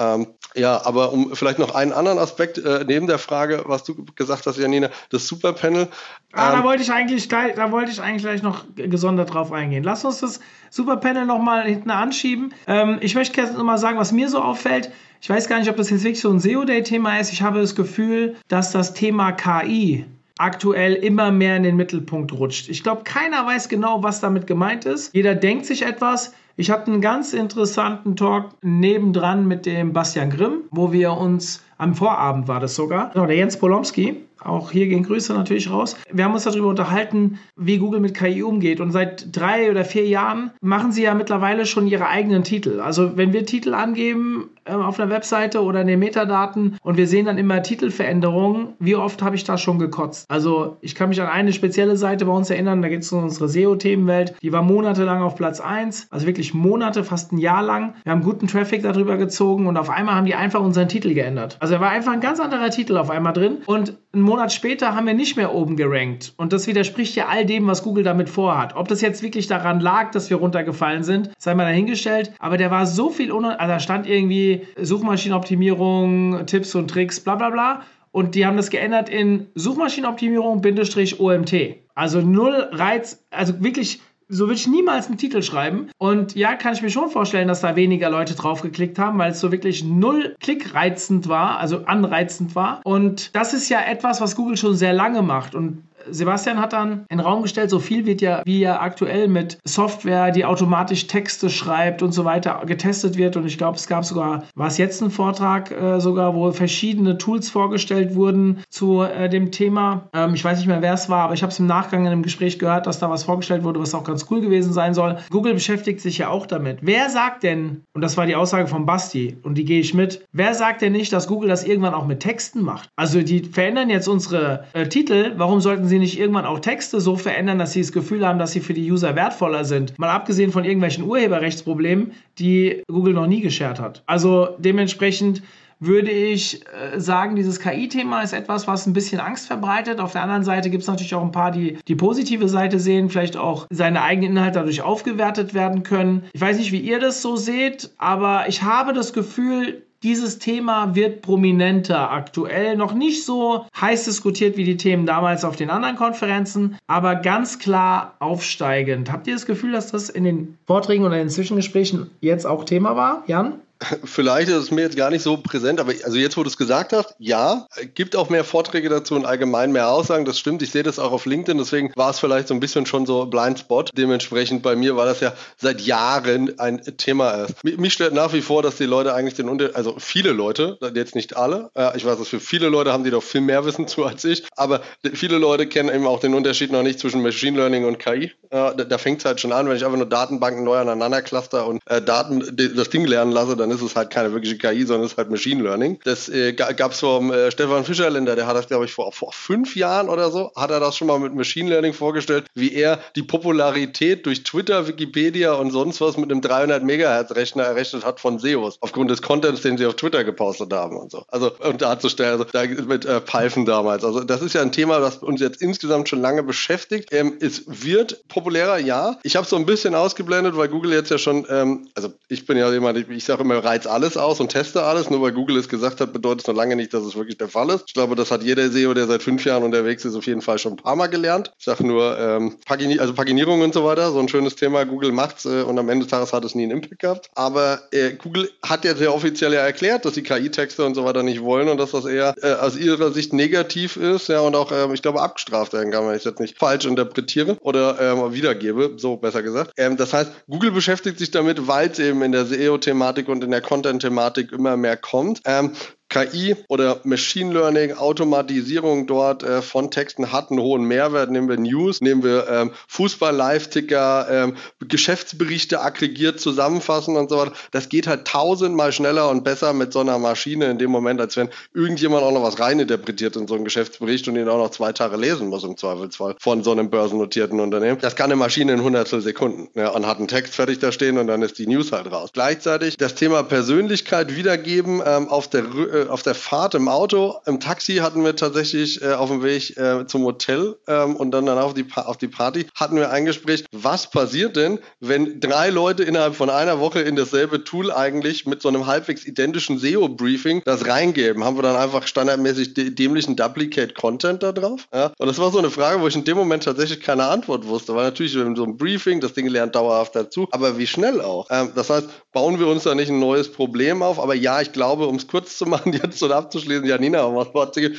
Speaker 3: Ähm, ja, aber um vielleicht noch einen anderen Aspekt äh, neben der Frage, was du gesagt hast, Janina, das Superpanel.
Speaker 1: Ah, ähm, da wollte ich eigentlich gleich, da wollte ich eigentlich gleich noch gesondert drauf eingehen. Lass uns das Superpanel noch mal hinten anschieben. Ähm, ich möchte noch mal sagen, was mir so auffällt. Ich weiß gar nicht, ob das jetzt wirklich so ein SEO-Day-Thema ist. Ich habe das Gefühl, dass das Thema KI aktuell immer mehr in den Mittelpunkt rutscht. Ich glaube, keiner weiß genau, was damit gemeint ist. Jeder denkt sich etwas. Ich hatte einen ganz interessanten Talk nebendran mit dem Bastian Grimm, wo wir uns am Vorabend war das sogar, genau, der Jens Polomski, auch hier gehen Grüße natürlich raus. Wir haben uns darüber unterhalten, wie Google mit KI umgeht. Und seit drei oder vier Jahren machen sie ja mittlerweile schon ihre eigenen Titel. Also wenn wir Titel angeben auf einer Webseite oder in den Metadaten und wir sehen dann immer Titelveränderungen, wie oft habe ich da schon gekotzt? Also ich kann mich an eine spezielle Seite bei uns erinnern, da geht es um unsere SEO-Themenwelt. Die war monatelang auf Platz 1, also wirklich Monate, fast ein Jahr lang. Wir haben guten Traffic darüber gezogen und auf einmal haben die einfach unseren Titel geändert. Also er war einfach ein ganz anderer Titel auf einmal drin und ein Monat später haben wir nicht mehr oben gerankt. Und das widerspricht ja all dem, was Google damit vorhat. Ob das jetzt wirklich daran lag, dass wir runtergefallen sind, sei mal dahingestellt. Aber der war so viel, also da stand irgendwie Suchmaschinenoptimierung, Tipps und Tricks, bla bla bla. Und die haben das geändert in Suchmaschinenoptimierung-OMT. Also null Reiz, also wirklich so würde ich niemals einen Titel schreiben. Und ja, kann ich mir schon vorstellen, dass da weniger Leute draufgeklickt haben, weil es so wirklich null klickreizend war, also anreizend war. Und das ist ja etwas, was Google schon sehr lange macht. Und Sebastian hat dann in den Raum gestellt, so viel wird ja, wie ja aktuell mit Software, die automatisch Texte schreibt und so weiter, getestet wird. Und ich glaube, es gab sogar, war es jetzt ein Vortrag äh, sogar, wo verschiedene Tools vorgestellt wurden zu äh, dem Thema. Ähm, ich weiß nicht mehr, wer es war, aber ich habe es im Nachgang in einem Gespräch gehört, dass da was vorgestellt wurde, was auch ganz cool gewesen sein soll. Google beschäftigt sich ja auch damit. Wer sagt denn, und das war die Aussage von Basti, und die gehe ich mit, wer sagt denn nicht, dass Google das irgendwann auch mit Texten macht? Also die verändern jetzt unsere äh, Titel, warum sollten sie nicht irgendwann auch Texte so verändern, dass sie das Gefühl haben, dass sie für die User wertvoller sind. Mal abgesehen von irgendwelchen Urheberrechtsproblemen, die Google noch nie geschert hat. Also dementsprechend würde ich äh, sagen, dieses KI-Thema ist etwas, was ein bisschen Angst verbreitet. Auf der anderen Seite gibt es natürlich auch ein paar, die die positive Seite sehen, vielleicht auch seine eigenen Inhalte dadurch aufgewertet werden können. Ich weiß nicht, wie ihr das so seht, aber ich habe das Gefühl, dieses Thema wird prominenter aktuell, noch nicht so heiß diskutiert wie die Themen damals auf den anderen Konferenzen, aber ganz klar aufsteigend. Habt ihr das Gefühl, dass das in den Vorträgen oder in den Zwischengesprächen jetzt auch Thema war, Jan?
Speaker 3: Vielleicht ist es mir jetzt gar nicht so präsent, aber also jetzt, wo du es gesagt hast, ja, gibt auch mehr Vorträge dazu und allgemein mehr Aussagen. Das stimmt. Ich sehe das auch auf LinkedIn. Deswegen war es vielleicht so ein bisschen schon so Blindspot. Dementsprechend bei mir, weil das ja seit Jahren ein Thema ist. Mich stellt nach wie vor, dass die Leute eigentlich den Unterschied, also viele Leute, jetzt nicht alle, ich weiß, dass für viele Leute haben die doch viel mehr Wissen <laughs> zu als ich, aber viele Leute kennen eben auch den Unterschied noch nicht zwischen Machine Learning und KI. Da, da fängt es halt schon an, wenn ich einfach nur Datenbanken neu aneinander cluster und äh, Daten, das Ding lernen lasse, dann ist es halt keine wirkliche KI, sondern es ist halt Machine Learning. Das äh, gab es vom äh, Stefan Fischerländer, der hat das, glaube ich, vor, vor fünf Jahren oder so, hat er das schon mal mit Machine Learning vorgestellt, wie er die Popularität durch Twitter, Wikipedia und sonst was mit einem 300 Megahertz Rechner errechnet hat von SEOs, aufgrund des Contents, den sie auf Twitter gepostet haben und so. Also, und darzustellen, also da mit äh, Python damals. Also, das ist ja ein Thema, das uns jetzt insgesamt schon lange beschäftigt. Ähm, es wird populärer, ja. Ich habe so ein bisschen ausgeblendet, weil Google jetzt ja schon, ähm, also ich bin ja jemand, ich, ich sage immer, reiz alles aus und teste alles. Nur weil Google es gesagt hat, bedeutet es noch lange nicht, dass es wirklich der Fall ist. Ich glaube, das hat jeder SEO, der seit fünf Jahren unterwegs ist, auf jeden Fall schon ein paar Mal gelernt. Ich sage nur, ähm, Pagini also Paginierung und so weiter, so ein schönes Thema. Google macht's äh, und am Ende des Tages hat es nie einen Impact gehabt. Aber äh, Google hat ja sehr offiziell ja erklärt, dass sie KI-Texte und so weiter nicht wollen und dass das eher äh, aus ihrer Sicht negativ ist, ja, und auch, ähm, ich glaube, abgestraft werden kann, wenn ich das nicht falsch interpretiere oder ähm, wiedergebe, so besser gesagt. Ähm, das heißt, Google beschäftigt sich damit, weil es eben in der SEO-Thematik und in der Content Content-Thematik immer mehr kommt. Ähm, KI oder Machine Learning, Automatisierung dort äh, von Texten hat einen hohen Mehrwert. Nehmen wir News, nehmen wir ähm, Fußball-Live-Ticker, ähm, Geschäftsberichte aggregiert zusammenfassen und so weiter. Das geht halt tausendmal schneller und besser mit so einer Maschine in dem Moment, als wenn irgendjemand auch noch was reininterpretiert in so einen Geschäftsbericht und ihn auch noch zwei Tage lesen muss im Zweifelsfall von so einem börsennotierten Unternehmen. Das kann eine Maschine in hundertstel Sekunden ja, und hat einen Text fertig da stehen und dann ist die News halt raus. Gleichzeitig das Thema Persönlichkeit wiedergeben ähm, auf der äh, äh, auf der Fahrt im Auto, im Taxi hatten wir tatsächlich äh, auf dem Weg äh, zum Hotel ähm, und dann danach auf die, auf die Party, hatten wir ein Gespräch, was passiert denn, wenn drei Leute innerhalb von einer Woche in dasselbe Tool eigentlich mit so einem halbwegs identischen SEO-Briefing das reingeben? Haben wir dann einfach standardmäßig dämlichen Duplicate-Content da drauf? Ja? Und das war so eine Frage, wo ich in dem Moment tatsächlich keine Antwort wusste, weil natürlich in so einem Briefing, das Ding lernt dauerhaft dazu, aber wie schnell auch. Ähm, das heißt, bauen wir uns da nicht ein neues Problem auf, aber ja, ich glaube, um es kurz zu machen, jetzt und abzuschließen, Janina,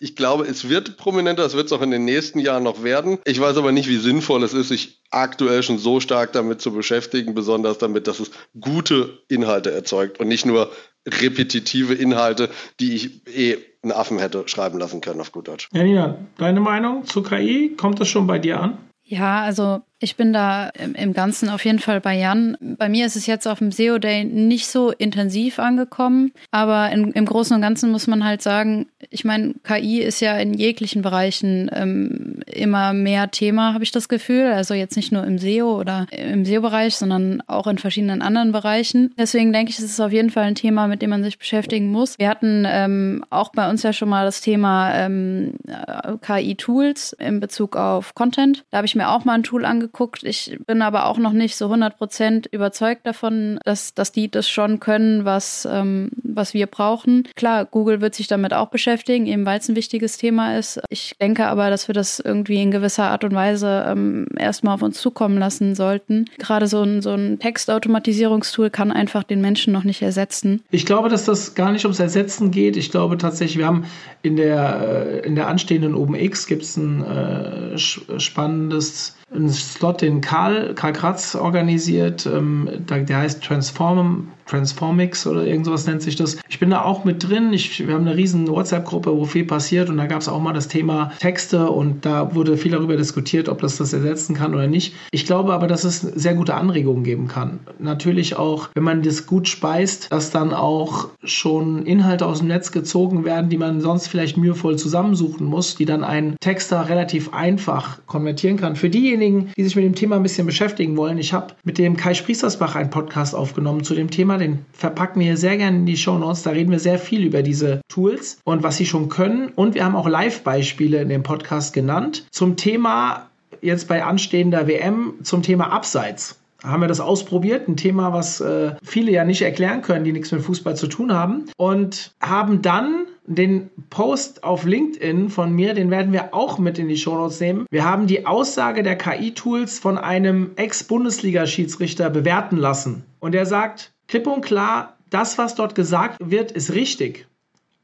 Speaker 3: ich glaube, es wird prominenter, es wird es auch in den nächsten Jahren noch werden. Ich weiß aber nicht, wie sinnvoll es ist, sich aktuell schon so stark damit zu beschäftigen, besonders damit, dass es gute Inhalte erzeugt und nicht nur repetitive Inhalte, die ich eh einen Affen hätte schreiben lassen können auf gut Deutsch.
Speaker 1: Janina, deine Meinung zu KI? Kommt das schon bei dir an?
Speaker 4: Ja, also ich bin da im Ganzen auf jeden Fall bei Jan. Bei mir ist es jetzt auf dem SEO Day nicht so intensiv angekommen, aber in, im Großen und Ganzen muss man halt sagen, ich meine, KI ist ja in jeglichen Bereichen ähm, immer mehr Thema, habe ich das Gefühl. Also jetzt nicht nur im SEO oder im SEO-Bereich, sondern auch in verschiedenen anderen Bereichen. Deswegen denke ich, es ist auf jeden Fall ein Thema, mit dem man sich beschäftigen muss. Wir hatten ähm, auch bei uns ja schon mal das Thema ähm, KI-Tools in Bezug auf Content. Da habe ich mir auch mal ein Tool angeguckt angeguckt. Ich bin aber auch noch nicht so 100% überzeugt davon, dass, dass die das schon können, was, ähm, was wir brauchen. Klar, Google wird sich damit auch beschäftigen, eben weil es ein wichtiges Thema ist. Ich denke aber, dass wir das irgendwie in gewisser Art und Weise ähm, erstmal auf uns zukommen lassen sollten. Gerade so ein, so ein Textautomatisierungstool kann einfach den Menschen noch nicht ersetzen.
Speaker 1: Ich glaube, dass das gar nicht ums Ersetzen geht. Ich glaube tatsächlich, wir haben in der, äh, in der anstehenden OpenX gibt es ein äh, spannendes ein Slot, den Karl, Karl Kratz organisiert, ähm, der heißt Transform, Transformix oder irgend sowas nennt sich das. Ich bin da auch mit drin. Ich, wir haben eine riesen WhatsApp-Gruppe, wo viel passiert und da gab es auch mal das Thema Texte und da wurde viel darüber diskutiert, ob das das ersetzen kann oder nicht. Ich glaube aber, dass es sehr gute Anregungen geben kann. Natürlich auch, wenn man das gut speist, dass dann auch schon Inhalte aus dem Netz gezogen werden, die man sonst vielleicht mühevoll zusammensuchen muss, die dann ein Texter relativ einfach konvertieren kann. Für diejenigen, die sich mit dem Thema ein bisschen beschäftigen wollen, ich habe mit dem Kai Spriestersbach einen Podcast aufgenommen zu dem Thema den verpacken wir sehr gerne in die Show Notes. Da reden wir sehr viel über diese Tools und was sie schon können. Und wir haben auch Live-Beispiele in dem Podcast genannt zum Thema jetzt bei anstehender WM zum Thema Abseits haben wir das ausprobiert, ein Thema, was äh, viele ja nicht erklären können, die nichts mit Fußball zu tun haben und haben dann den Post auf LinkedIn von mir, den werden wir auch mit in die Show Notes nehmen. Wir haben die Aussage der KI-Tools von einem Ex-Bundesliga-Schiedsrichter bewerten lassen. Und er sagt, klipp und klar, das, was dort gesagt wird, ist richtig,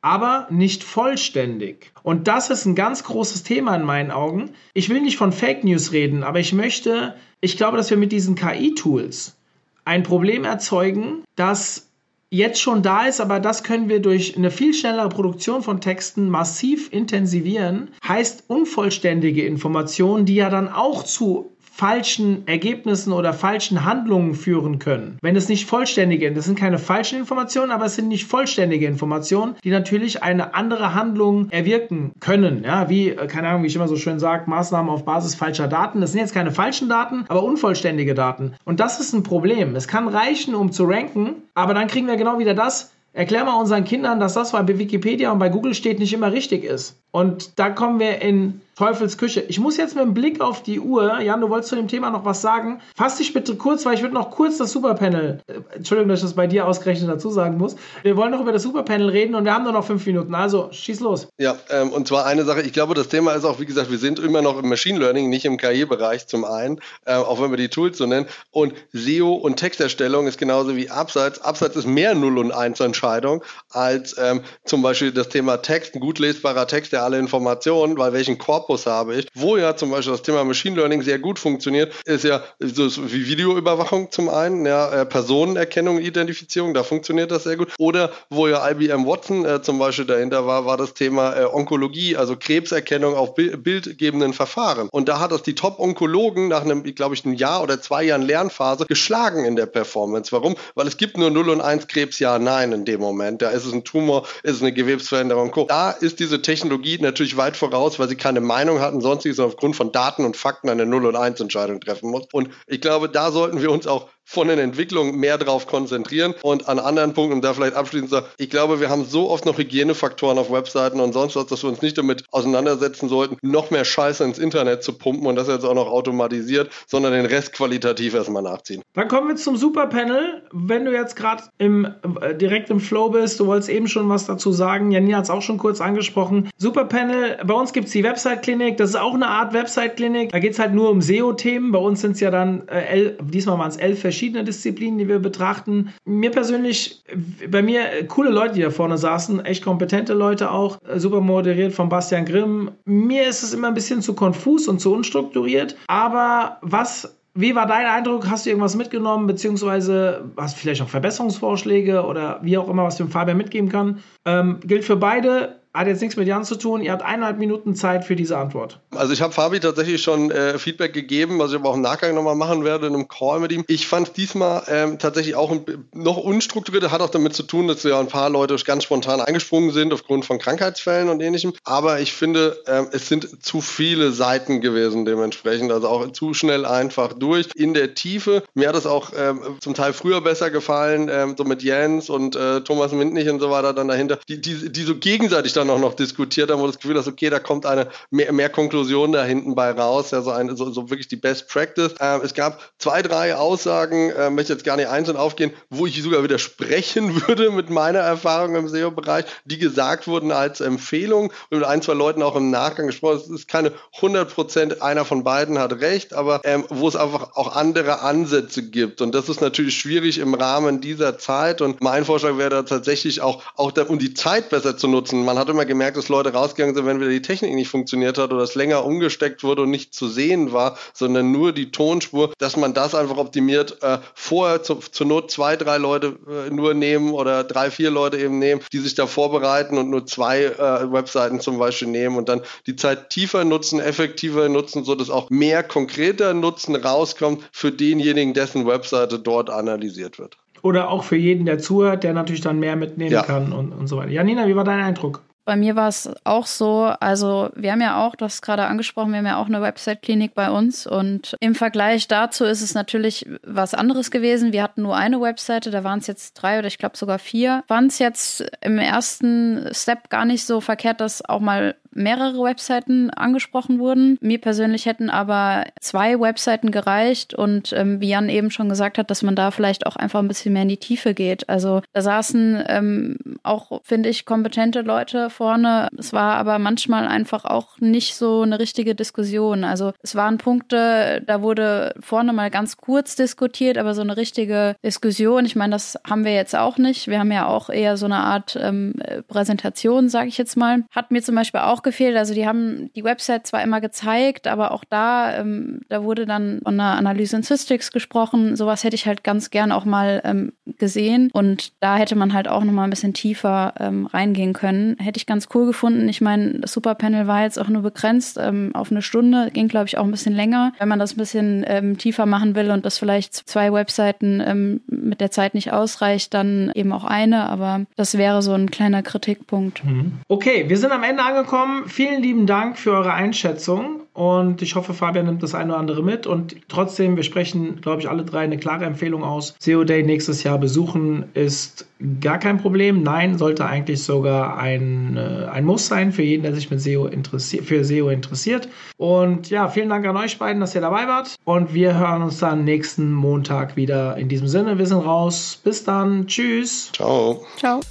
Speaker 1: aber nicht vollständig. Und das ist ein ganz großes Thema in meinen Augen. Ich will nicht von Fake News reden, aber ich möchte, ich glaube, dass wir mit diesen KI-Tools ein Problem erzeugen, das jetzt schon da ist, aber das können wir durch eine viel schnellere Produktion von Texten massiv intensivieren. Heißt unvollständige Informationen, die ja dann auch zu falschen Ergebnissen oder falschen Handlungen führen können. Wenn es nicht vollständige, das sind keine falschen Informationen, aber es sind nicht vollständige Informationen, die natürlich eine andere Handlung erwirken können. Ja, wie, äh, keine Ahnung, wie ich immer so schön sage, Maßnahmen auf Basis falscher Daten. Das sind jetzt keine falschen Daten, aber unvollständige Daten. Und das ist ein Problem. Es kann reichen, um zu ranken, aber dann kriegen wir genau wieder das, Erklär mal unseren Kindern, dass das, was bei Wikipedia und bei Google steht, nicht immer richtig ist. Und da kommen wir in Teufels Küche. Ich muss jetzt mit dem Blick auf die Uhr, Jan, du wolltest zu dem Thema noch was sagen. Fass dich bitte kurz, weil ich würde noch kurz das Superpanel, äh, Entschuldigung, dass ich das bei dir ausgerechnet dazu sagen muss. Wir wollen noch über das Superpanel reden und wir haben nur noch fünf Minuten. Also schieß los.
Speaker 3: Ja, ähm, und zwar eine Sache, ich glaube, das Thema ist auch, wie gesagt, wir sind immer noch im Machine Learning, nicht im KI-Bereich zum einen, äh, auch wenn wir die Tools so nennen. Und SEO und Texterstellung ist genauso wie Abseits. Abseits ist mehr Null- und Eins-Entscheidung als ähm, zum Beispiel das Thema Text, ein gut lesbarer Text, der alle Informationen, weil welchen Korpus habe ich. Wo ja zum Beispiel das Thema Machine Learning sehr gut funktioniert, ist ja so wie Videoüberwachung zum einen, ja, äh, Personenerkennung, Identifizierung, da funktioniert das sehr gut. Oder wo ja IBM Watson äh, zum Beispiel dahinter war, war das Thema äh, Onkologie, also Krebserkennung auf Bild, bildgebenden Verfahren. Und da hat das die Top-Onkologen nach einem, glaube ich, einem Jahr oder zwei Jahren Lernphase geschlagen in der Performance. Warum? Weil es gibt nur 0 und 1 Krebs, ja, nein in dem Moment. Da ist es ein Tumor, ist es eine Gewebsveränderung. Da ist diese Technologie natürlich weit voraus, weil sie keine Meinung hatten, sonstiges, sondern aufgrund von Daten und Fakten eine 0 und 1 Entscheidung treffen muss. Und ich glaube, da sollten wir uns auch von den Entwicklungen mehr drauf konzentrieren und an anderen Punkten, da vielleicht abschließend sagen, ich glaube, wir haben so oft noch Hygienefaktoren auf Webseiten und sonst was, dass wir uns nicht damit auseinandersetzen sollten, noch mehr Scheiße ins Internet zu pumpen und das jetzt auch noch automatisiert, sondern den Rest qualitativ erstmal nachziehen.
Speaker 1: Dann kommen wir zum Superpanel. Wenn du jetzt gerade im, äh, direkt im Flow bist, du wolltest eben schon was dazu sagen. Janina hat es auch schon kurz angesprochen. Superpanel, bei uns gibt es die Website-Klinik. Das ist auch eine Art Website-Klinik. Da geht es halt nur um SEO-Themen. Bei uns sind es ja dann, äh, elf, diesmal waren es elf verschiedene Disziplinen, die wir betrachten. Mir persönlich, bei mir äh, coole Leute, die da vorne saßen, echt kompetente Leute auch. Äh, super moderiert von Bastian Grimm. Mir ist es immer ein bisschen zu konfus und zu unstrukturiert. Aber was wie war dein Eindruck? Hast du irgendwas mitgenommen, beziehungsweise hast du vielleicht auch Verbesserungsvorschläge oder wie auch immer, was du dem Fabian mitgeben kann? Ähm, gilt für beide hat jetzt nichts mit Jan zu tun. Ihr habt eineinhalb Minuten Zeit für diese Antwort.
Speaker 3: Also ich habe Fabi tatsächlich schon äh, Feedback gegeben, was ich aber auch im Nachgang nochmal machen werde in einem Call mit ihm. Ich fand es diesmal ähm, tatsächlich auch ein, noch unstrukturierter, hat auch damit zu tun, dass ja ein paar Leute ganz spontan eingesprungen sind aufgrund von Krankheitsfällen und ähnlichem. Aber ich finde, ähm, es sind zu viele Seiten gewesen dementsprechend, also auch zu schnell einfach durch. In der Tiefe, mir hat es auch ähm, zum Teil früher besser gefallen, ähm, so mit Jens und äh, Thomas Mintnich und so weiter dann dahinter, die, die, die so gegenseitig dann auch noch diskutiert haben, wo das Gefühl hast, okay, da kommt eine mehr, mehr Konklusion da hinten bei raus, ja, so, eine, so, so wirklich die Best Practice. Ähm, es gab zwei, drei Aussagen, äh, möchte jetzt gar nicht einzeln aufgehen, wo ich sogar widersprechen <laughs> würde mit meiner Erfahrung im SEO-Bereich, die gesagt wurden als Empfehlung und mit ein, zwei Leuten auch im Nachgang gesprochen. Es ist keine 100 Prozent, einer von beiden hat recht, aber ähm, wo es einfach auch andere Ansätze gibt. Und das ist natürlich schwierig im Rahmen dieser Zeit. Und mein Vorschlag wäre da tatsächlich auch, auch da, um die Zeit besser zu nutzen. Man hat immer gemerkt, dass Leute rausgegangen sind, wenn wieder die Technik nicht funktioniert hat oder es länger umgesteckt wurde und nicht zu sehen war, sondern nur die Tonspur, dass man das einfach optimiert, äh, vorher zu, zur Not zwei, drei Leute äh, nur nehmen oder drei, vier Leute eben nehmen, die sich da vorbereiten und nur zwei äh, Webseiten zum Beispiel nehmen und dann die Zeit tiefer nutzen, effektiver nutzen, so dass auch mehr konkreter Nutzen rauskommt für denjenigen, dessen Webseite dort analysiert wird.
Speaker 1: Oder auch für jeden, der zuhört, der natürlich dann mehr mitnehmen ja. kann und, und so weiter. Janina, wie war dein Eindruck?
Speaker 4: Bei mir war es auch so, also wir haben ja auch, du hast gerade angesprochen, wir haben ja auch eine Website-Klinik bei uns und im Vergleich dazu ist es natürlich was anderes gewesen. Wir hatten nur eine Webseite, da waren es jetzt drei oder ich glaube sogar vier. Waren es jetzt im ersten Step gar nicht so verkehrt, dass auch mal mehrere Webseiten angesprochen wurden. Mir persönlich hätten aber zwei Webseiten gereicht und ähm, wie Jan eben schon gesagt hat, dass man da vielleicht auch einfach ein bisschen mehr in die Tiefe geht. Also da saßen ähm, auch, finde ich, kompetente Leute vorne. Es war aber manchmal einfach auch nicht so eine richtige Diskussion. Also es waren Punkte, da wurde vorne mal ganz kurz diskutiert, aber so eine richtige Diskussion, ich meine, das haben wir jetzt auch nicht. Wir haben ja auch eher so eine Art ähm, Präsentation, sage ich jetzt mal. Hat mir zum Beispiel auch gefehlt. Also die haben die Website zwar immer gezeigt, aber auch da, ähm, da wurde dann von einer Analyse in Systics gesprochen. Sowas hätte ich halt ganz gern auch mal ähm, gesehen. Und da hätte man halt auch nochmal ein bisschen tiefer ähm, reingehen können. Hätte ich ganz cool gefunden. Ich meine, das Superpanel war jetzt auch nur begrenzt ähm, auf eine Stunde. Ging, glaube ich, auch ein bisschen länger. Wenn man das ein bisschen ähm, tiefer machen will und das vielleicht zwei Webseiten ähm, mit der Zeit nicht ausreicht, dann eben auch eine. Aber das wäre so ein kleiner Kritikpunkt.
Speaker 1: Mhm. Okay, wir sind am Ende angekommen vielen lieben Dank für eure Einschätzung und ich hoffe, Fabian nimmt das eine oder andere mit und trotzdem, wir sprechen, glaube ich, alle drei eine klare Empfehlung aus. SEO Day nächstes Jahr besuchen ist gar kein Problem. Nein, sollte eigentlich sogar ein, äh, ein Muss sein für jeden, der sich mit SEO interessiert, für SEO interessiert. Und ja, vielen Dank an euch beiden, dass ihr dabei wart und wir hören uns dann nächsten Montag wieder. In diesem Sinne, wir sind raus. Bis dann. Tschüss.
Speaker 3: Ciao.
Speaker 4: Ciao.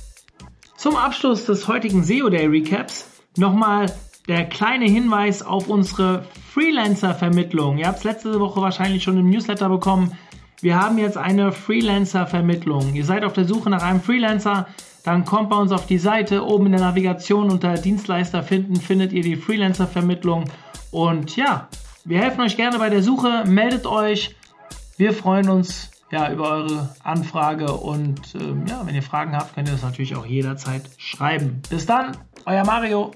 Speaker 1: Zum Abschluss des heutigen SEO Day Recaps Nochmal der kleine Hinweis auf unsere Freelancer-Vermittlung. Ihr habt es letzte Woche wahrscheinlich schon im Newsletter bekommen. Wir haben jetzt eine Freelancer-Vermittlung. Ihr seid auf der Suche nach einem Freelancer, dann kommt bei uns auf die Seite. Oben in der Navigation unter Dienstleister finden, findet ihr die Freelancer-Vermittlung. Und ja, wir helfen euch gerne bei der Suche. Meldet euch. Wir freuen uns ja, über eure Anfrage. Und ähm, ja, wenn ihr Fragen habt, könnt ihr das natürlich auch jederzeit schreiben. Bis dann, euer Mario.